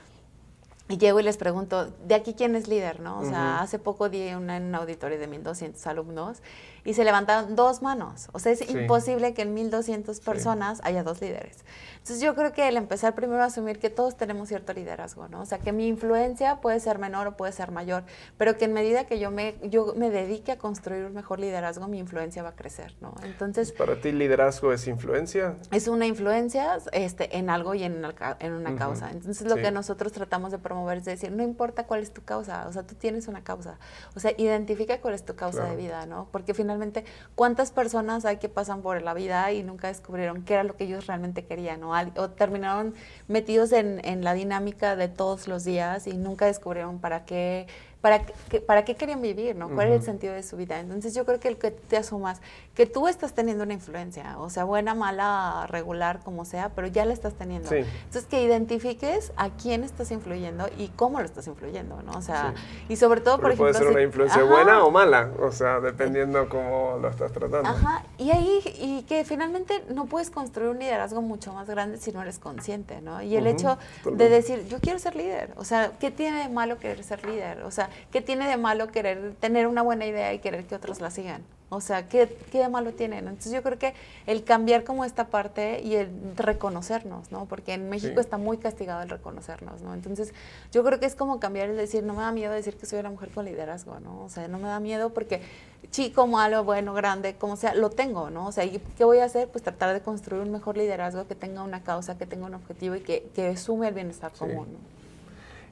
y llego y les pregunto, ¿de aquí quién es líder? ¿no? O sea, hace poco di una, en un auditorio de 1.200 alumnos y se levantaron dos manos. O sea, es imposible que en 1.200 personas haya dos líderes. Entonces yo creo que el empezar primero a asumir que todos tenemos cierto liderazgo, ¿no? O sea, que mi influencia puede ser menor o puede ser mayor, pero que en medida que yo me, yo me dedique a construir un mejor liderazgo, mi influencia va a crecer, ¿no? Entonces... ¿Para ti liderazgo es influencia? Es una influencia este, en algo y en una, en una causa. Entonces lo que nosotros tratamos de promover es decir, no importa cuál es tu causa, o sea, tú tienes una causa. O sea, identifica cuál es tu causa de vida, ¿no? Porque finalmente finalmente, ¿cuántas personas hay que pasan por la vida y nunca descubrieron qué era lo que ellos realmente querían? O terminaron metidos en la dinámica de todos los días y nunca descubrieron para qué para qué, para qué querían vivir, ¿no? ¿Cuál es el sentido de su vida? Entonces yo creo que el que te asumas que tú estás teniendo una influencia, o sea, buena, mala, regular, como sea, pero ya la estás teniendo. Entonces que identifiques a quién estás influyendo y cómo lo estás influyendo, ¿no? O sea, y sobre todo, por ejemplo... Puede ser una influencia buena o mala, o sea, dependiendo cómo lo estás tratando. Ajá, y ahí, y que finalmente no puedes construir un liderazgo mucho más grande si no eres consciente, ¿no? Y el hecho de decir, yo quiero ser líder, o sea, ¿qué tiene de malo querer ser líder? O sea, ¿qué tiene de malo querer tener una buena idea y querer que otros la sigan? O sea, ¿qué, ¿qué, de malo tienen? Entonces yo creo que el cambiar como esta parte y el reconocernos, ¿no? Porque en México está muy castigado el reconocernos, ¿no? Entonces yo creo que es como cambiar el decir, no me da miedo decir que soy una mujer con liderazgo, ¿no? O sea, no me da miedo porque chico, malo, bueno, grande, como sea, lo tengo, ¿no? O sea, ¿qué voy a hacer? Pues tratar de construir un mejor liderazgo que tenga una causa, que tenga un objetivo y que, que sume el bienestar común, ¿no?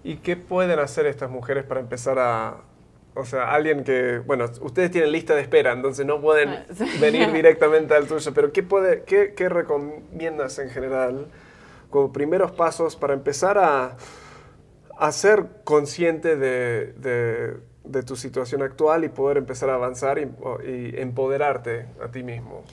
¿Y qué pueden hacer estas mujeres para empezar a, o sea, alguien que, bueno, ustedes tienen lista de espera, entonces no pueden ah, venir directamente al tuyo, pero ¿qué, puede, qué, qué recomiendas en general como primeros pasos para empezar a, a ser consciente de, de, de, tu situación actual y poder empezar a avanzar y, y empoderarte a ti mismo?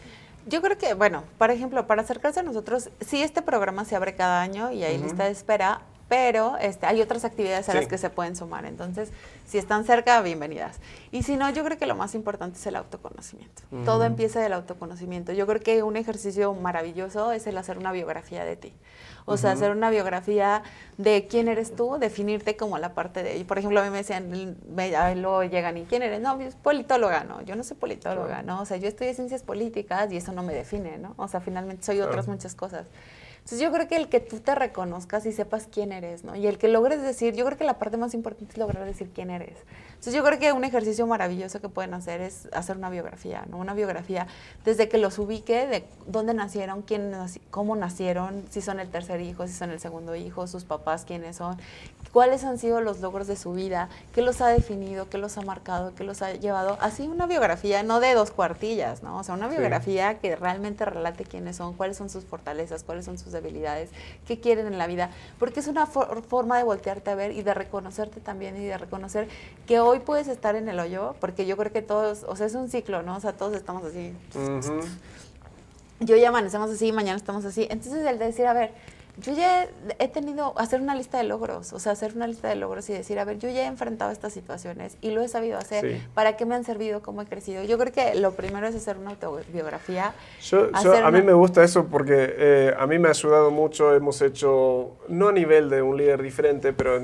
Yo creo que, bueno, por ejemplo, para acercarse a nosotros, sí este programa se abre cada año y hay lista de espera, pero este, hay otras actividades a las que se pueden sumar. Entonces, si están cerca, bienvenidas. Y si no, yo creo que lo más importante es el autoconocimiento. Todo empieza del autoconocimiento. Yo creo que un ejercicio maravilloso es el hacer una biografía de ti. O sea, hacer una biografía de quién eres tú, definirte como la parte de... Por ejemplo, a mí me decían, me, luego llegan, ¿y quién eres? No, es politóloga, no, yo no soy politóloga, ¿no? O sea, yo estudié ciencias políticas y eso no me define, ¿no? O sea, finalmente soy otras muchas cosas. Entonces yo creo que el que tú te reconozcas y sepas quién eres, ¿no? Y el que logres decir, yo creo que la parte más importante es lograr decir quién eres. Entonces yo creo que un ejercicio maravilloso que pueden hacer es hacer una biografía, ¿no? Una biografía desde que los ubique, de dónde nacieron, quién, cómo nacieron, si son el tercer hijo, si son el segundo hijo, sus papás, quiénes son, cuáles han sido los logros de su vida, qué los ha definido, qué los ha marcado, qué los ha llevado. Así una biografía, no de dos cuartillas, ¿no? O sea, una biografía que realmente relate quiénes son, cuáles son sus fortalezas, cuáles son sus debilidades, qué quieren en la vida, porque es una forma de voltearte a ver y de reconocerte también y de reconocer que hoy puedes estar en el hoyo, porque yo creo que todos, o sea, es un ciclo, ¿no? O sea, todos estamos así. Yo ya amanecemos así, mañana estamos así. Entonces, el de decir, a ver, yo ya he tenido, hacer una lista de logros, o sea, hacer una lista de logros y decir, a ver, yo ya he enfrentado estas situaciones y lo he sabido hacer, ¿para qué me han servido? ¿Cómo he crecido? Yo creo que lo primero es hacer una autobiografía. a mí me gusta eso porque eh, a mí me ha ayudado mucho, hemos hecho, no a nivel de un líder diferente, pero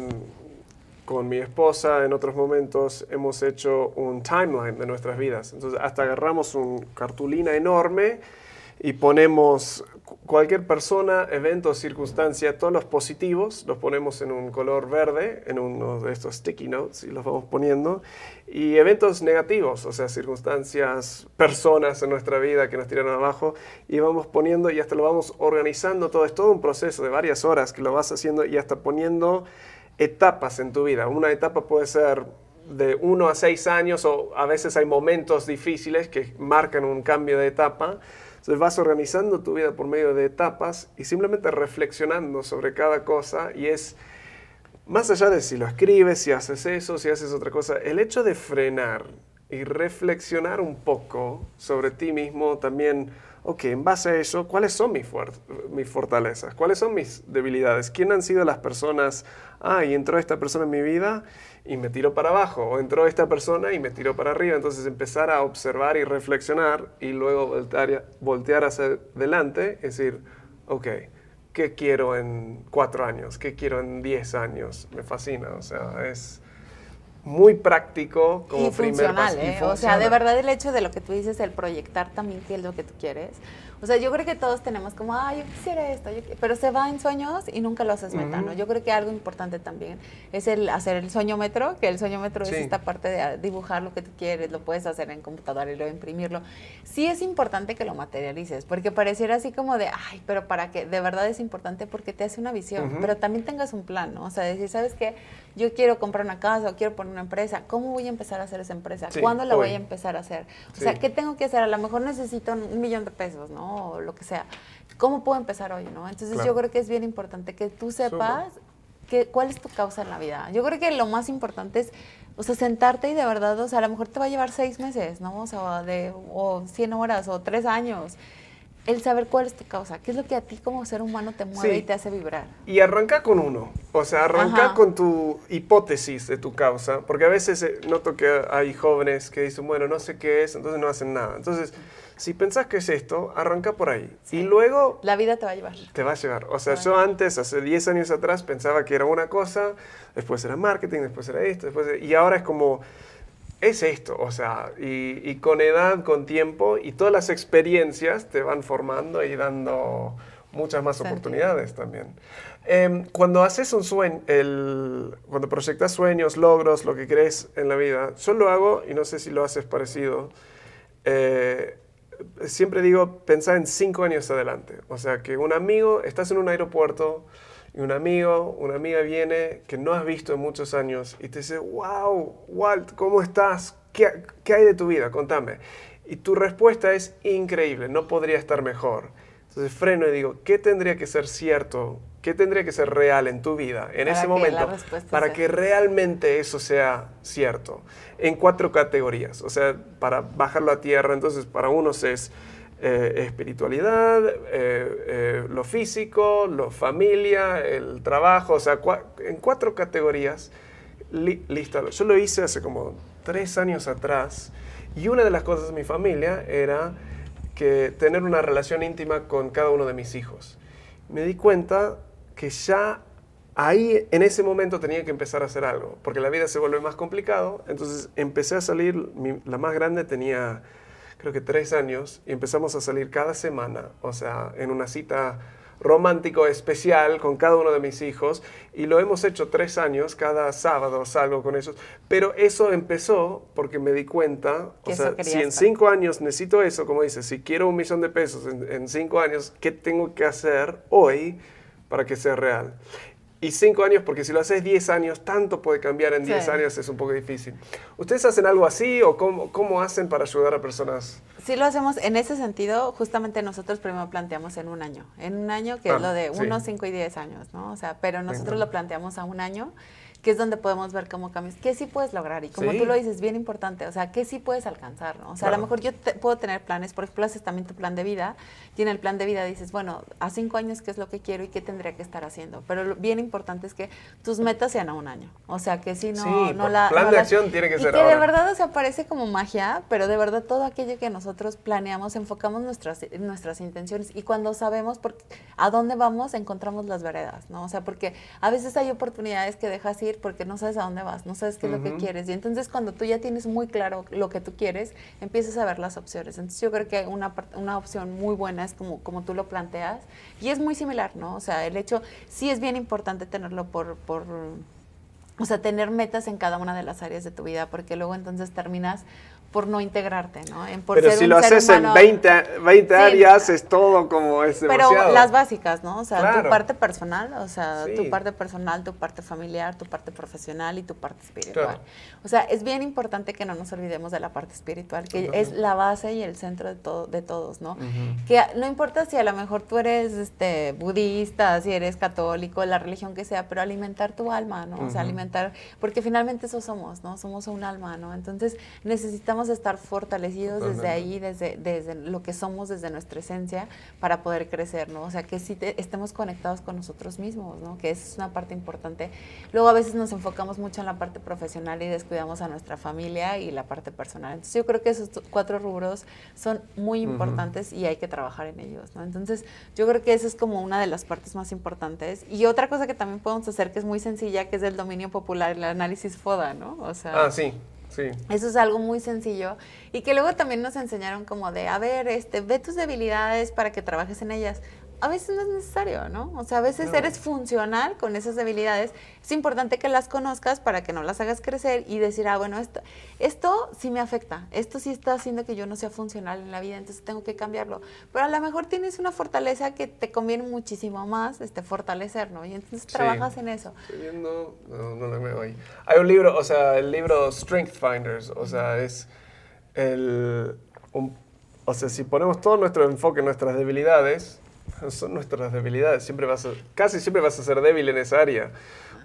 con mi esposa en otros momentos hemos hecho un timeline de nuestras vidas. Entonces, hasta agarramos una cartulina enorme y ponemos cualquier persona, evento, circunstancia, todos los positivos los ponemos en un color verde, en uno de estos sticky notes y los vamos poniendo. Y eventos negativos, o sea, circunstancias, personas en nuestra vida que nos tiraron abajo y vamos poniendo y hasta lo vamos organizando todo. Es todo un proceso de varias horas que lo vas haciendo y hasta poniendo etapas en tu vida. Una etapa puede ser de uno a seis años o a veces hay momentos difíciles que marcan un cambio de etapa entonces vas organizando tu vida por medio de etapas y simplemente reflexionando sobre cada cosa y es, más allá de si lo escribes, si haces eso, si haces otra cosa, el hecho de frenar y reflexionar un poco sobre ti mismo también, ok, en base a eso, ¿cuáles son mis, mis fortalezas? ¿Cuáles son mis debilidades? ¿Quién han sido las personas? Ah, y entró esta persona en mi vida y me tiró para abajo, o entró esta persona y me tiró para arriba. Entonces empezar a observar y reflexionar y luego voltear, voltear hacia adelante, es decir, ok, ¿qué quiero en cuatro años? ¿Qué quiero en diez años? Me fascina, o sea, es muy práctico como y funcional, ¿eh? o sea, de verdad el hecho de lo que tú dices, el proyectar también qué es lo que tú quieres. O sea, yo creo que todos tenemos como, ah, yo quisiera esto, pero se va en sueños y nunca lo haces meta, ¿no? Yo creo que algo importante también es el hacer el sueño metro, que el sueño metro es esta parte de dibujar lo que tú quieres, lo puedes hacer en computadora y luego imprimirlo. Sí es importante que lo materialices, porque pareciera así como de, ay, pero para qué, de verdad es importante porque te hace una visión, pero también tengas un plan, ¿no? O sea, decir, ¿sabes qué? Yo quiero comprar una casa o quiero poner una empresa, ¿cómo voy a empezar a hacer esa empresa? ¿Cuándo la voy a empezar a hacer? O sea, ¿qué tengo que hacer? A lo mejor necesito un millón de pesos, ¿no? O lo que sea. ¿Cómo puedo empezar hoy, no? Entonces yo creo que es bien importante que tú sepas que, cuál es tu causa en la vida. Yo creo que lo más importante es o sea, sentarte y de verdad, o sea, a lo mejor te va a llevar seis meses, ¿no? O sea, de, o 100 horas o tres años. El saber cuál es tu causa, qué es lo que a ti como ser humano te mueve y te hace vibrar. Y arranca con uno, o sea, arranca con tu hipótesis de tu causa, porque a veces eh, noto que hay jóvenes que dicen, bueno, no sé qué es, entonces no hacen nada. Entonces, si pensás que es esto, arranca por ahí. Y luego... La vida te va a llevar. Te va a llevar. O sea, yo antes, hace 10 años atrás, pensaba que era una cosa, después era marketing, después era esto, después... Y ahora es como, es esto. O sea, y, con edad, con tiempo, y todas las experiencias te van formando y dando muchas más oportunidades también. Em, cuando haces un sueño, el, cuando proyectas sueños, logros, lo que crees en la vida, yo lo hago, y no sé si lo haces parecido, eh, siempre digo, pensar en cinco años adelante. O sea, que un amigo, estás en un aeropuerto y un amigo, una amiga viene que no has visto en muchos años y te dice, wow, Walt, ¿cómo estás? ¿Qué, qué hay de tu vida? Contame. Y tu respuesta es increíble, no podría estar mejor. Entonces freno y digo, ¿qué tendría que ser cierto? ¿Qué tendría que ser real en tu vida en ese momento para que realmente eso sea cierto? En cuatro categorías, o sea, para bajarlo a tierra, entonces para unos es eh, espiritualidad, eh, eh, lo físico, lo familia, el trabajo, o sea, en cuatro categorías, listo. Yo lo hice hace como tres años atrás y una de las cosas de mi familia era que tener una relación íntima con cada uno de mis hijos. Me di cuenta que ya ahí en ese momento tenía que empezar a hacer algo, porque la vida se vuelve más complicado, entonces empecé a salir, la más grande tenía creo que tres años, y empezamos a salir cada semana, o sea, en una cita romántico especial con cada uno de mis hijos y lo hemos hecho tres años, cada sábado salgo con ellos, pero eso empezó porque me di cuenta, o sea, si en cinco años necesito eso, como dices, si quiero un millón de pesos en, en cinco años, ¿qué tengo que hacer hoy para que sea real? Y cinco años, porque si lo haces 10 años, tanto puede cambiar en 10 años, es un poco difícil. ¿Ustedes hacen algo así o cómo, cómo hacen para ayudar a personas? Sí, lo hacemos en ese sentido, justamente nosotros primero planteamos en un año, en un año que es ah, lo de 1, 5 y 10 años, ¿no? O sea, pero nosotros lo planteamos a un año que es donde podemos ver cómo cambias, qué sí puedes lograr y como tú lo dices, bien importante, o sea, qué sí puedes alcanzar, ¿no? O sea, a lo mejor yo puedo tener planes, por ejemplo, haces también tu plan de vida y en el plan de vida dices, bueno, a cinco años qué es lo que quiero y qué tendría que estar haciendo, pero lo bien importante es que tus metas sean a un año, o sea, que si no, no la... plan de acción tiene que ser que de verdad, o sea, parece como magia, pero de verdad todo aquello que nosotros planeamos, enfocamos nuestras, nuestras intenciones y cuando sabemos por, a dónde vamos, encontramos las veredas, ¿no? O sea, porque a veces hay oportunidades que dejas ir porque no sabes a dónde vas, no sabes qué es lo que quieres. Y entonces cuando tú ya tienes muy claro lo que tú quieres, empiezas a ver las opciones. Entonces yo creo que una, una opción muy buena es como, como tú lo planteas. Y es muy similar, ¿no? O sea, el hecho, sí es bien importante tenerlo por, por o sea, tener metas en cada una de las áreas de tu vida, porque luego entonces terminas por no integrarte, ¿no? En, Pero si lo haces en 20, 20 áreas es todo como es demasiado. Pero las básicas, ¿no? O sea, tu parte personal, o sea, tu parte personal, tu parte familiar, tu parte profesional y tu parte espiritual. O sea, es bien importante que no nos olvidemos de la parte espiritual, que es la base y el centro de, todo, de todos, ¿no? Que no importa si a lo mejor tú eres este, budista, si eres católico, la religión que sea, pero alimentar tu alma, ¿no? O sea, alimentar, porque finalmente eso somos, ¿no? Somos un alma, ¿no? Entonces necesitamos estar fortalecidos desde ahí, desde, desde lo que somos, desde nuestra esencia, para poder crecer, ¿no? O sea, que sí estemos conectados con nosotros mismos, ¿no? Que es una parte importante. Luego a veces nos enfocamos mucho en la parte profesional y descuidamos a nuestra familia y la parte personal. Entonces yo creo que esos cuatro rubros son muy importantes y hay que trabajar en ellos, ¿no? Entonces yo creo que esa es como una de las partes más importantes. Y otra cosa que también podemos hacer que es muy sencilla, que es el dominio popular, el análisis FODA, ¿no? O sea, ah, sí Sí. Eso es algo muy sencillo y que luego también nos enseñaron como de, a ver, este, ve tus debilidades para que trabajes en ellas a veces no es necesario, ¿no? O sea, a veces eres funcional con esas debilidades. Es importante que las conozcas para que no las hagas crecer y decir, ah, bueno, esto, esto sí me afecta, esto sí está haciendo que yo no sea funcional en la vida, entonces tengo que cambiarlo. Pero a lo mejor tienes una fortaleza que te conviene muchísimo más este, fortalecer, ¿no? Y entonces trabajas en eso. Estoy viendo, no, no lo veo ahí. Hay un libro, o sea, el libro Strength Finders, o sea, es el... o sea, si ponemos todo nuestro enfoque en nuestras debilidades, son nuestras debilidades. Siempre vas a, casi siempre vas a ser débil en esa área.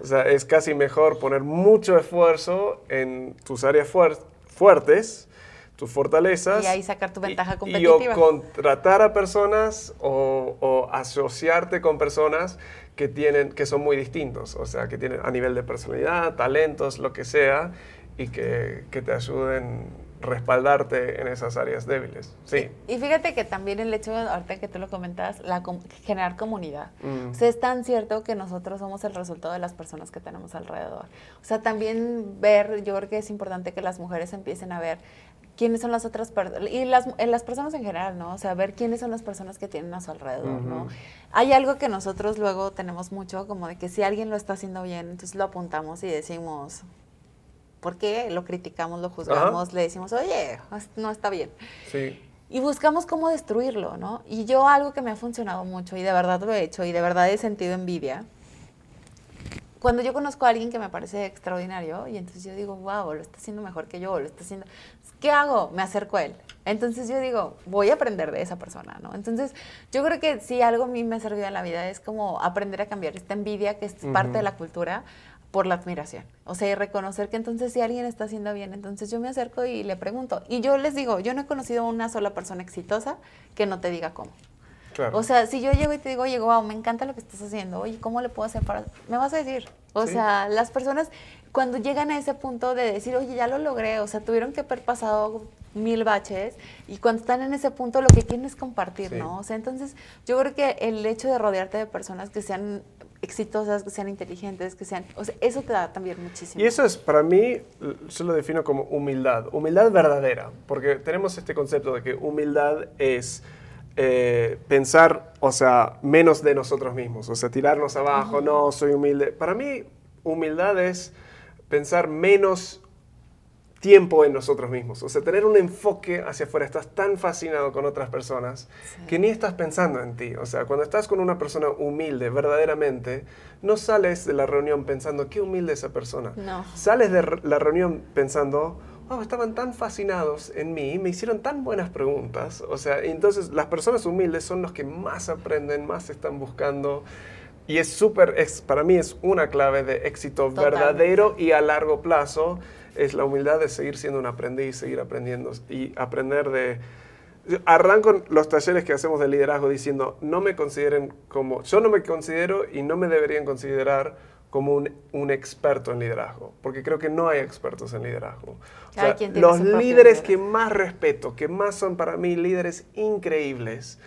O sea, es casi mejor poner mucho esfuerzo en tus áreas fuertes, tus fortalezas. Y ahí sacar tu ventaja competitiva. Y o contratar a personas o, o, asociarte con personas que, tienen, que son muy distintos. O sea, que tienen a nivel de personalidad, talentos, lo que sea, y que, que te ayuden respaldarte en esas áreas débiles. Sí. Y, fíjate que también el hecho, ahorita que tú lo comentas, la generar comunidad. Mm. O sea, es tan cierto que nosotros somos el resultado de las personas que tenemos alrededor. O sea, también ver, yo creo que es importante que las mujeres empiecen a ver quiénes son las otras personas, y las, las personas en general, ¿no? O sea, ver quiénes son las personas que tienen a su alrededor, ¿no? Hay algo que nosotros luego tenemos mucho, como de que si alguien lo está haciendo bien, entonces lo apuntamos y decimos, porque lo criticamos, lo juzgamos, le decimos, oye, no está bien. Sí. Y buscamos cómo destruirlo, ¿no? Y yo algo que me ha funcionado mucho y de verdad lo he hecho y de verdad he sentido envidia, cuando yo conozco a alguien que me parece extraordinario y entonces yo digo, wow, lo está haciendo mejor que yo, lo está haciendo, ¿qué hago? Me acerco a él. Entonces yo digo, voy a aprender de esa persona, ¿no? Entonces yo creo que si algo a mí me ha servido en la vida es como aprender a cambiar esta envidia que es parte de la cultura por la admiración. O sea, y reconocer que entonces si alguien está haciendo bien, entonces yo me acerco y le pregunto. Y yo les digo, yo no he conocido a una sola persona exitosa que no te diga cómo. O sea, si yo llego y te digo, oye, wow, me encanta lo que estás haciendo, oye, ¿cómo le puedo hacer para...? Me vas a decir. O sea, las personas cuando llegan a ese punto de decir, oye, ya lo logré, o sea, tuvieron que haber pasado mil baches y cuando están en ese punto lo que quieren es compartir, ¿no? O sea, entonces yo creo que el hecho de rodearte de personas que sean exitosas, que sean inteligentes, que sean... O sea, eso te da también muchísimo. Y eso es, para mí, yo lo defino como humildad, humildad verdadera, porque tenemos este concepto de que humildad es eh, pensar, o sea, menos de nosotros mismos, o sea, tirarnos abajo, no, soy humilde. Para mí, humildad es pensar menos tiempo en nosotros mismos. O sea, tener un enfoque hacia afuera. Estás tan fascinado con otras personas que ni estás pensando en ti. O sea, cuando estás con una persona humilde, verdaderamente, no sales de la reunión pensando, qué humilde esa persona. No. Sales de la reunión pensando, oh, estaban tan fascinados en mí, me hicieron tan buenas preguntas. O sea, entonces las personas humildes son los que más aprenden, más están buscando. Y es súper, para mí es una clave de éxito verdadero y a largo plazo es la humildad de seguir siendo un aprendiz, seguir aprendiendo y aprender de... Arranco los talleres que hacemos de liderazgo diciendo, no me consideren como, yo no me considero y no me deberían considerar como un, un experto en liderazgo, porque creo que no hay expertos en liderazgo. los líderes que más respeto, que más son para mí líderes increíbles,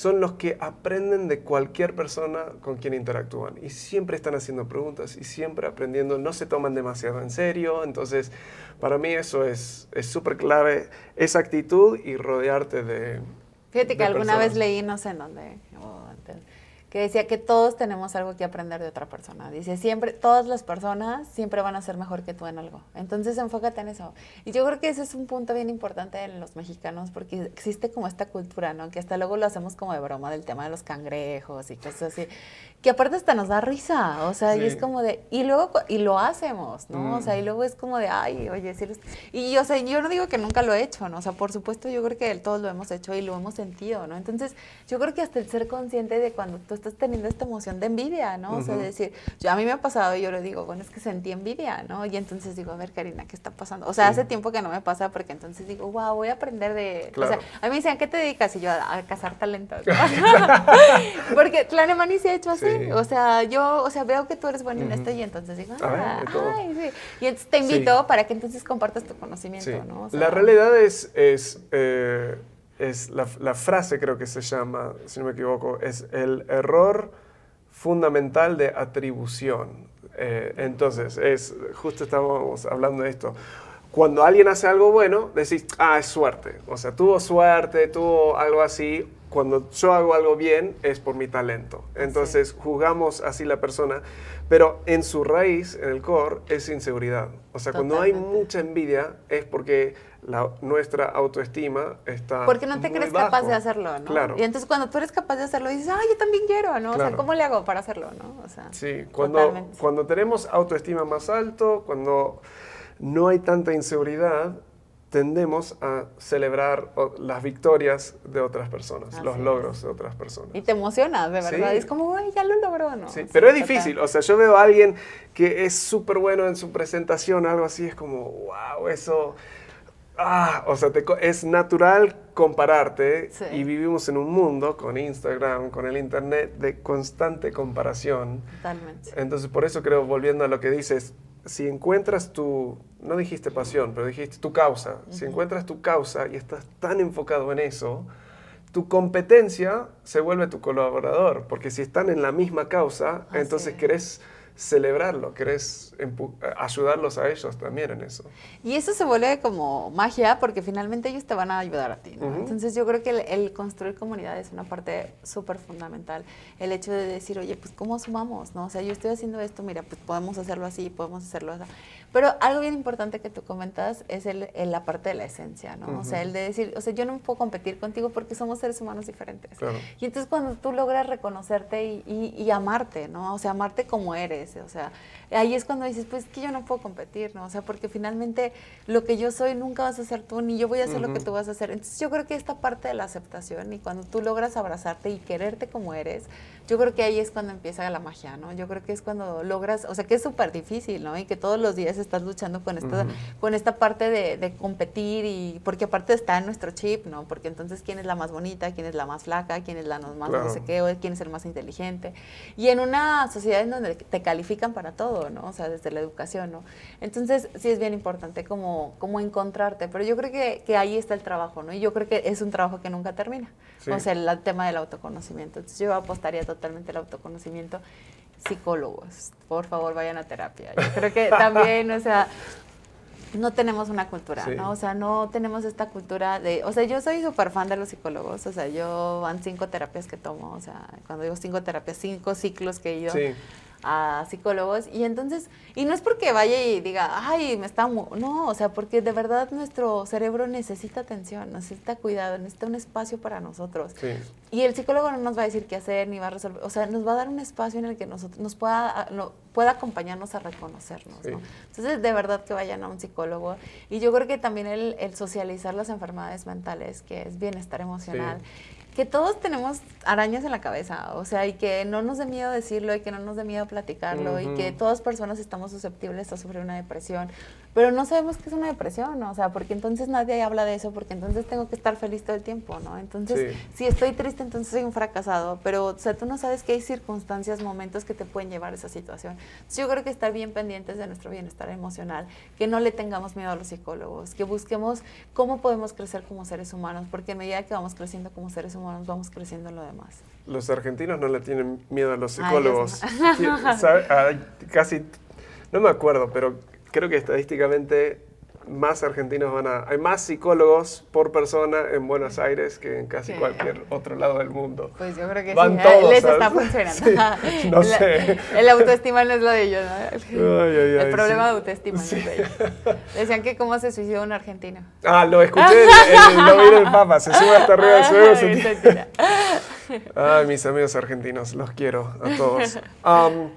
son los que aprenden de cualquier persona con quien interactúan. Y siempre están haciendo preguntas y siempre aprendiendo, no se toman demasiado en serio, entonces para mí eso es súper clave, esa actitud y rodearte de... Fíjate que alguna vez leí, no sé en dónde, que decía que todos tenemos algo que aprender de otra persona. Dice, siempre, todas las personas siempre van a ser mejor que tú en algo. Entonces enfócate en eso. Y yo creo que ese es un punto bien importante en los mexicanos, porque existe como esta cultura, ¿no? Que hasta luego lo hacemos como de broma del tema de los cangrejos y cosas así que aparte hasta nos da risa, o sea, y es como de, y luego, y lo hacemos, ¿no? O sea, y mm. luego es como de, ay, oye, sí, y yo, o sea, yo no digo que nunca lo he hecho, ¿no? O sea, por supuesto, yo creo que todos lo hemos hecho y lo hemos sentido, ¿no? Entonces, yo creo que hasta el ser consciente de cuando tú estás teniendo esta emoción de envidia, ¿no? O sea, decir, yo, a mí me ha pasado y yo le digo, bueno, es que sentí envidia, ¿no? Y entonces digo, a ver, Karina, ¿qué está pasando? O sea, hace tiempo que no me pasa porque entonces digo, wow, voy a aprender de, o sea, a mí me decían, ¿qué te dedicas? Y yo, a, cazar talentos, porque Tlanemani se ha hecho así, o sea, yo, o sea, veo que tú eres bueno en esto y entonces digo, ah, ay, sí. Y entonces te invito para que entonces compartas tu conocimiento, ¿no? la realidad es, es, eh, es la, la, frase creo que se llama, si no me equivoco, es el error fundamental de atribución. Eh, entonces, es, justo estábamos hablando de esto. cuando alguien hace algo bueno, decís, ah, es suerte. O sea, tuvo suerte, tuvo algo así. Cuando yo hago algo bien, es por mi talento. Entonces, jugamos así la persona. Pero en su raíz, en el core, es inseguridad. O sea, cuando hay mucha envidia, es porque la, nuestra autoestima está. Porque no te crees capaz de hacerlo, ¿no? Claro. Y entonces cuando tú eres capaz de hacerlo, dices, ah, yo también quiero, ¿no? O sea, ¿cómo le hago para hacerlo, no? O sea, sí, cuando, cuando tenemos autoestima más alto, cuando no hay tanta inseguridad, tendemos a celebrar las victorias de otras personas, los logros de otras personas. Y te emociona, de verdad. Es como, Uy, ya lo logró, ¿no? Sí, pero es difícil. O sea, yo veo a alguien que es súper bueno en su presentación, algo así, es como, wow, eso... Ah, o sea, es natural compararte y vivimos en un mundo con Instagram, con el Internet, de constante comparación. Totalmente. Entonces, por eso creo, volviendo a lo que dices, si encuentras tu, no dijiste pasión, pero dijiste tu causa, si encuentras tu causa y estás tan enfocado en eso, tu competencia se vuelve tu colaborador, porque si están en la misma causa, entonces querés celebrarlo, querés ayudarlos a ellos también en eso. Y eso se vuelve como magia porque finalmente ellos te van a ayudar a ti. Entonces yo creo que el, construir comunidad es una parte súper fundamental. El hecho de decir, oye, pues ¿cómo sumamos? ¿no? O sea, yo estoy haciendo esto, mira, pues podemos hacerlo así, podemos hacerlo así. Pero algo bien importante que tú comentas es el, la parte de la esencia, ¿no? O sea, el de decir, o sea, yo no puedo competir contigo porque somos seres humanos diferentes. Y entonces cuando tú logras reconocerte y, y, amarte, ¿no? O sea, amarte como eres, o sea, ahí es cuando dices, pues que yo no puedo competir, ¿no? O sea, porque finalmente lo que yo soy nunca vas a ser tú, ni yo voy a hacer lo que tú vas a hacer. Entonces yo creo que esta parte de la aceptación y cuando tú logras abrazarte y quererte como eres, yo creo que ahí es cuando empieza la magia, ¿no? Yo creo que es cuando logras, o sea, que es súper difícil, ¿no? Y que todos los días estás luchando con esta, con esta parte de, competir y porque aparte está en nuestro chip, ¿no? Porque entonces quién es la más bonita, quién es la más flaca, quién es la más no sé qué, o quién es el más inteligente. Y en una sociedad en donde te califican para todo, ¿no? O sea, desde la educación, ¿no? Entonces sí es bien importante como, como encontrarte, pero yo creo que, que ahí está el trabajo, ¿no? Y yo creo que es un trabajo que nunca termina. O sea, el, el tema del autoconocimiento. Entonces yo apostaría totalmente totalmente el autoconocimiento, psicólogos, por favor vayan a terapia. Yo creo que también, o sea, no tenemos una cultura, ¿no? O sea, no tenemos esta cultura de, o sea, yo soy súper fan de los psicólogos, o sea, yo van cinco terapias que tomo, o sea, cuando digo cinco terapias, cinco ciclos que he ido a psicólogos. Y entonces, y no es porque vaya y diga, ay, me está, no, o sea, porque de verdad nuestro cerebro necesita atención, necesita cuidado, necesita un espacio para nosotros. Y el psicólogo no nos va a decir qué hacer, ni va a resolver, o sea, nos va a dar un espacio en el que nosotros, nos pueda, no, pueda acompañarnos a reconocernos, Entonces, de verdad que vayan a un psicólogo. Y yo creo que también el, el socializar las enfermedades mentales, que es bienestar emocional que todos tenemos arañas en la cabeza, o sea, y que no nos dé miedo decirlo y que no nos dé miedo platicarlo y que todas personas estamos susceptibles a sufrir una depresión, pero no sabemos qué es una depresión, ¿no? o sea, porque entonces nadie habla de eso, porque entonces tengo que estar feliz todo el tiempo, ¿no? Entonces, si estoy triste, entonces soy un fracasado, pero, o sea, tú no sabes que hay circunstancias, momentos que te pueden llevar a esa situación. Entonces, yo creo que estar bien pendientes de nuestro bienestar emocional, que no le tengamos miedo a los psicólogos, que busquemos cómo podemos crecer como seres humanos, porque a medida que vamos creciendo como seres humanos, nos vamos creciendo en lo demás. Los argentinos no le tienen miedo a los psicólogos. Casi, no me acuerdo, pero creo que estadísticamente más argentinos van a... Hay más psicólogos por persona en Buenos Aires que en casi cualquier otro lado del mundo. Pues yo creo que van sí. Todos, Les está funcionando. no sé. El autoestima no es lo de ellos. ¿no? el problema de autoestima no es de ellos. Decían que cómo se suicidó un argentino. Ah, lo escuché en, lo vi del Papa. Se sube hasta arriba del suelo. Se Ay, mis amigos argentinos, los quiero a todos. Um,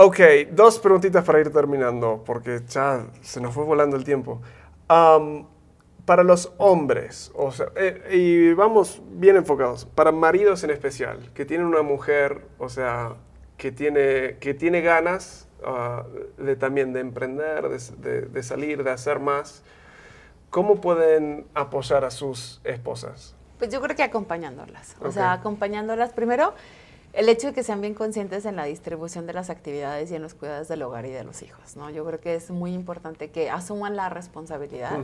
Ok, dos preguntitas para ir terminando, porque ya se nos fue volando el tiempo. para los hombres, o sea, eh, y vamos bien enfocados, para maridos en especial, que tienen una mujer, o sea, que tiene, que tiene ganas ah, de también de emprender, de, de, salir, de hacer más, ¿cómo pueden apoyar a sus esposas? Pues yo creo que acompañándolas, o sea, acompañándolas primero el hecho de que sean bien conscientes en la distribución de las actividades y en los cuidados del hogar y de los hijos, ¿no? Yo creo que es muy importante que asuman la responsabilidad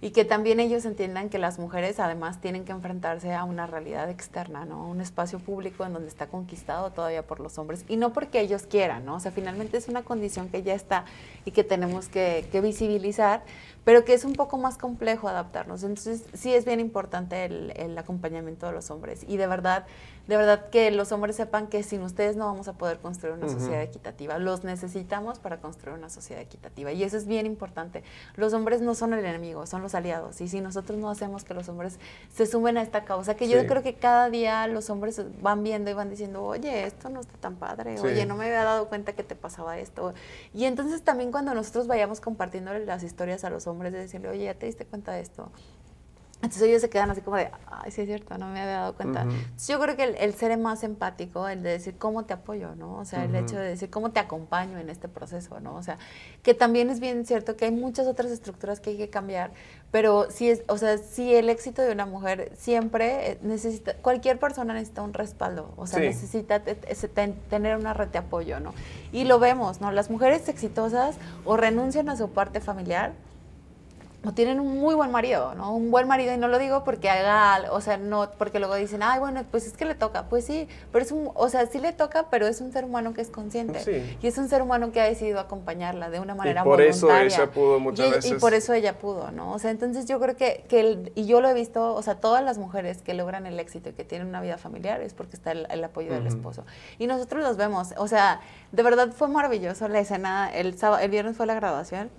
y que también ellos entiendan que las mujeres además tienen que enfrentarse a una realidad externa, ¿no? Un espacio público en donde está conquistado todavía por los hombres y no porque ellos quieran, ¿no? O sea, finalmente es una condición que ya está y que tenemos que, que visibilizar, pero que es un poco más complejo adaptarnos. Entonces, sí es bien importante el, el acompañamiento de los hombres. Y de verdad, de verdad que los hombres sepan que sin ustedes no vamos a poder construir una sociedad equitativa. Los necesitamos para construir una sociedad equitativa. Y eso es bien importante. Los hombres no son el enemigo, son los aliados. Y si nosotros no hacemos que los hombres se sumen a esta causa, que yo creo que cada día los hombres van viendo y van diciendo, oye, esto no está tan padre, oye, no me había dado cuenta que te pasaba esto. Y entonces también cuando nosotros vayamos compartiendo las historias a los hombres, de decirle, oye, ya te diste cuenta de esto entonces ellos se quedan así como de, ay, sí es cierto, no me había dado cuenta. yo creo que el, ser más empático, el de decir cómo te apoyo, ¿no? O sea, el hecho de decir cómo te acompaño en este proceso, ¿no? O sea, que también es bien cierto que hay muchas otras estructuras que hay que cambiar, pero sí es, o sea, sí el éxito de una mujer siempre eh, necesita, cualquier persona necesita un respaldo, o sea, necesita tener una red de apoyo, ¿no? Y lo vemos, ¿no? Las mujeres exitosas o renuncian a su parte familiar, o tienen un muy buen marido, ¿no? Un buen marido, y no lo digo porque haga, o sea, no, porque luego dicen, ay, bueno, pues es que le toca. Pues sí, pero es un, o sea, sí le toca, pero es un ser humano que es consciente. Y es un ser humano que ha decidido acompañarla de una manera y por eso ella pudo muchas veces. Y por eso ella pudo, ¿no? O sea, entonces yo creo que, que el, y yo lo he visto, o sea, todas las mujeres que logran el éxito y que tienen una vida familiar es porque está el, apoyo del esposo. Y nosotros los vemos, o sea, de verdad fue maravilloso la escena, el, sábado, el viernes fue la graduación,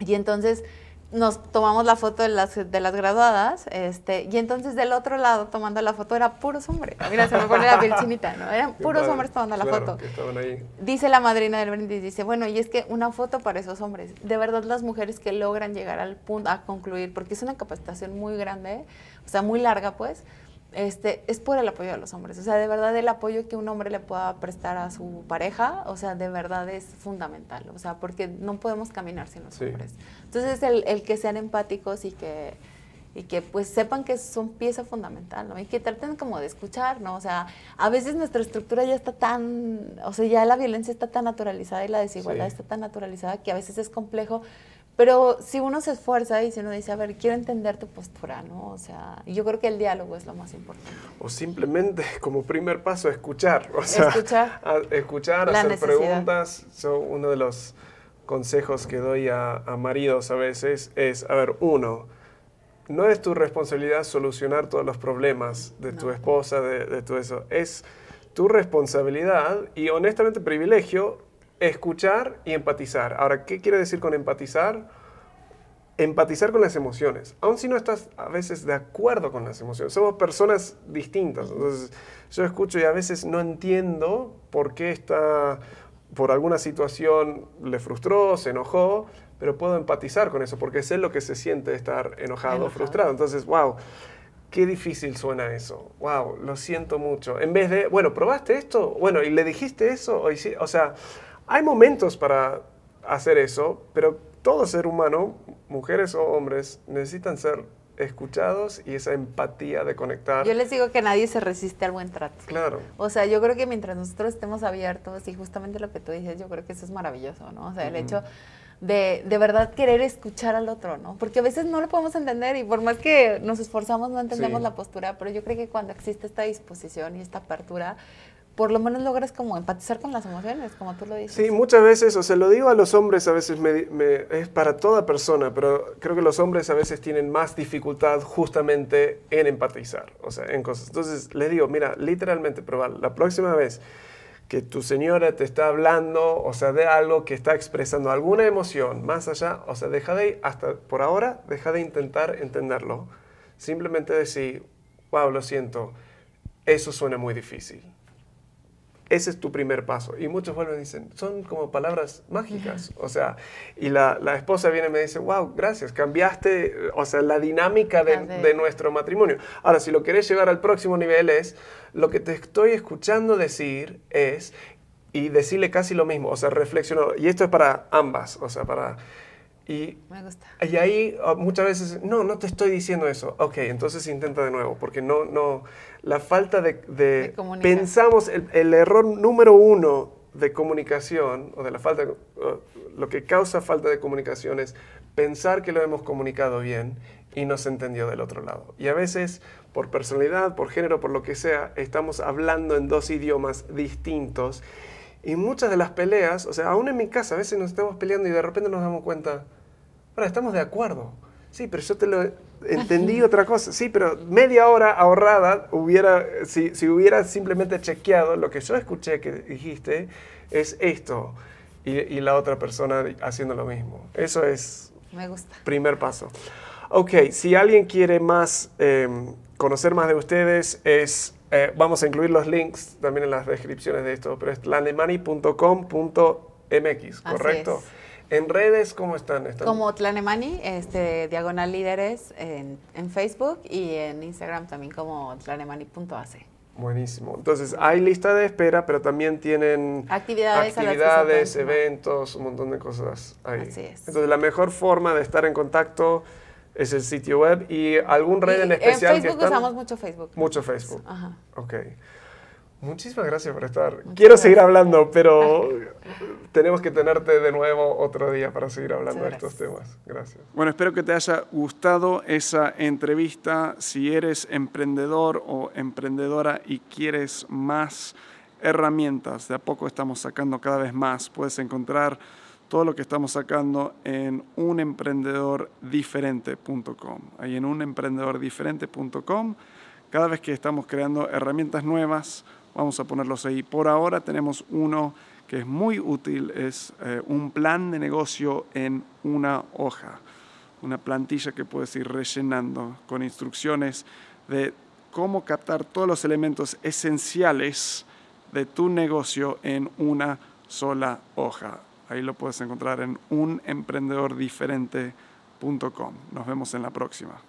y entonces nos tomamos la foto de las, de las graduadas, este, y entonces del otro lado tomando la foto era puros hombres. Mira, se me pone la piel chinita, ¿no? Eran puros hombres tomando la foto. Dice la madrina del brindis, dice, bueno, y es que una foto para esos hombres. De verdad las mujeres que logran llegar al punto, a concluir, porque es una capacitación muy grande, o sea, muy larga, pues, este, es por el apoyo de los hombres. O sea, de verdad el apoyo que un hombre le pueda prestar a su pareja, o sea, de verdad es fundamental. O sea, porque no podemos caminar sin los hombres. Entonces, el, el, que sean empáticos y que, y que pues sepan que son pieza fundamental, ¿no? Y que traten como de escuchar, ¿no? O sea, a veces nuestra estructura ya está tan, o sea, ya la violencia está tan naturalizada y la desigualdad está tan naturalizada que a veces es complejo pero si uno se esfuerza y si uno dice, a ver, quiero entender tu postura, ¿no? O sea, yo creo que el diálogo es lo más importante. O simplemente como primer paso escuchar, o sea, escuchar, escuchar hacer preguntas. So, uno de los consejos que doy a, maridos a veces es, a ver, uno, no es tu responsabilidad solucionar todos los problemas de tu esposa, de, de tu eso, es tu responsabilidad y honestamente privilegio escuchar y empatizar. Ahora, ¿qué quiere decir con empatizar? Empatizar con las emociones, aun si no estás a veces de acuerdo con las emociones. Somos personas distintas. Entonces, yo escucho y a veces no entiendo por qué está, por alguna situación le frustró, se enojó, pero puedo empatizar con eso porque sé lo que se siente estar enojado, o frustrado. Entonces, wow, qué difícil suena eso. Wow, lo siento mucho. En vez de, bueno, ¿probaste esto? Bueno, ¿y le dijiste eso? O sea, hay momentos para hacer eso, pero todo ser humano, mujeres o hombres, necesitan ser escuchados y esa empatía de conectar. Yo les digo que nadie se resiste al buen trato. Claro. O sea, yo creo que mientras nosotros estemos abiertos y justamente lo que tú dices, yo creo que eso es maravilloso, ¿no? O sea, el hecho de, de verdad querer escuchar al otro, ¿no? Porque a veces no lo podemos entender y por más que nos esforzamos no entendemos la postura, pero yo creo que cuando existe esta disposición y esta apertura, por lo menos logras como empatizar con las emociones, como tú lo dices. Sí, muchas veces, o sea, lo digo a los hombres, a veces es para toda persona, pero creo que los hombres a veces tienen más dificultad justamente en empatizar, o sea, en cosas. Entonces, les digo, mira, literalmente, probar, la próxima vez que tu señora te está hablando, o sea, de algo que está expresando alguna emoción más allá, o sea, deja de, hasta por ahora, deja de intentar entenderlo. Simplemente decir, wow, lo siento, eso suena muy difícil ese es tu primer paso. Y muchos vuelven y dicen, son como palabras mágicas. O sea, y la, la, esposa viene y me dice, wow, gracias, cambiaste, o sea, la dinámica de, de, nuestro matrimonio. Ahora, si lo querés llevar al próximo nivel es, lo que te estoy escuchando decir es, y decirle casi lo mismo, o sea, reflexionar. Y esto es para ambas, o sea, para y, Me gusta. y ahí ah, muchas veces, no, no te estoy diciendo eso. Ok, entonces intenta de nuevo, porque no, no, la falta de, de, pensamos, el, el, error número uno de comunicación, o de la falta, lo que causa falta de comunicación es pensar que lo hemos comunicado bien y no se entendió del otro lado. Y a veces, por personalidad, por género, por lo que sea, estamos hablando en dos idiomas distintos. Y muchas de las peleas, o sea, aún en mi casa, a veces nos estamos peleando y de repente nos damos cuenta, Ahora, estamos de acuerdo. Sí, pero yo te lo entendí otra cosa. Sí, pero media hora ahorrada hubiera, si, si hubiera simplemente chequeado lo que yo escuché que dijiste, es esto. Y, y la otra persona haciendo lo mismo. Eso es Me gusta. primer paso. Ok, si alguien quiere más, eh, conocer más de ustedes, es, eh, vamos a incluir los links también en las descripciones de esto, pero es lanemani.com.mx, Así ¿correcto? es. En redes, ¿cómo están? ¿Están? Como Tlanemani, este, Diagonal Líderes en, en Facebook y en Instagram también como tlanemani.ac. Buenísimo. Entonces, hay lista de espera, pero también tienen Actividades que actividades, eventos, un montón de cosas ahí. Así es. Entonces, la mejor forma de estar en contacto es el sitio web y algún red Y en especial En que Facebook están. usamos mucho Facebook. Mucho Facebook. Ajá. Ok. Muchísimas gracias por estar. Quiero seguir hablando, pero tenemos que tenerte de nuevo otro día para seguir hablando de Muchas estos temas. Gracias. Bueno, espero que te haya gustado esa entrevista. Si eres emprendedor o emprendedora y quieres más herramientas, de a poco estamos sacando cada vez más. Puedes encontrar todo lo que estamos sacando en unemprendedordiferente.com. Ahí en unemprendedordiferente.com, cada vez que estamos creando herramientas nuevas, vamos a ponerlos ahí. Por ahora tenemos uno que es muy útil, es eh, un plan de negocio en una hoja, una plantilla que puedes ir rellenando con instrucciones de cómo captar todos los elementos esenciales de tu negocio en una sola hoja. Ahí lo puedes encontrar en unemprendedordiferente.com. Nos vemos en la próxima.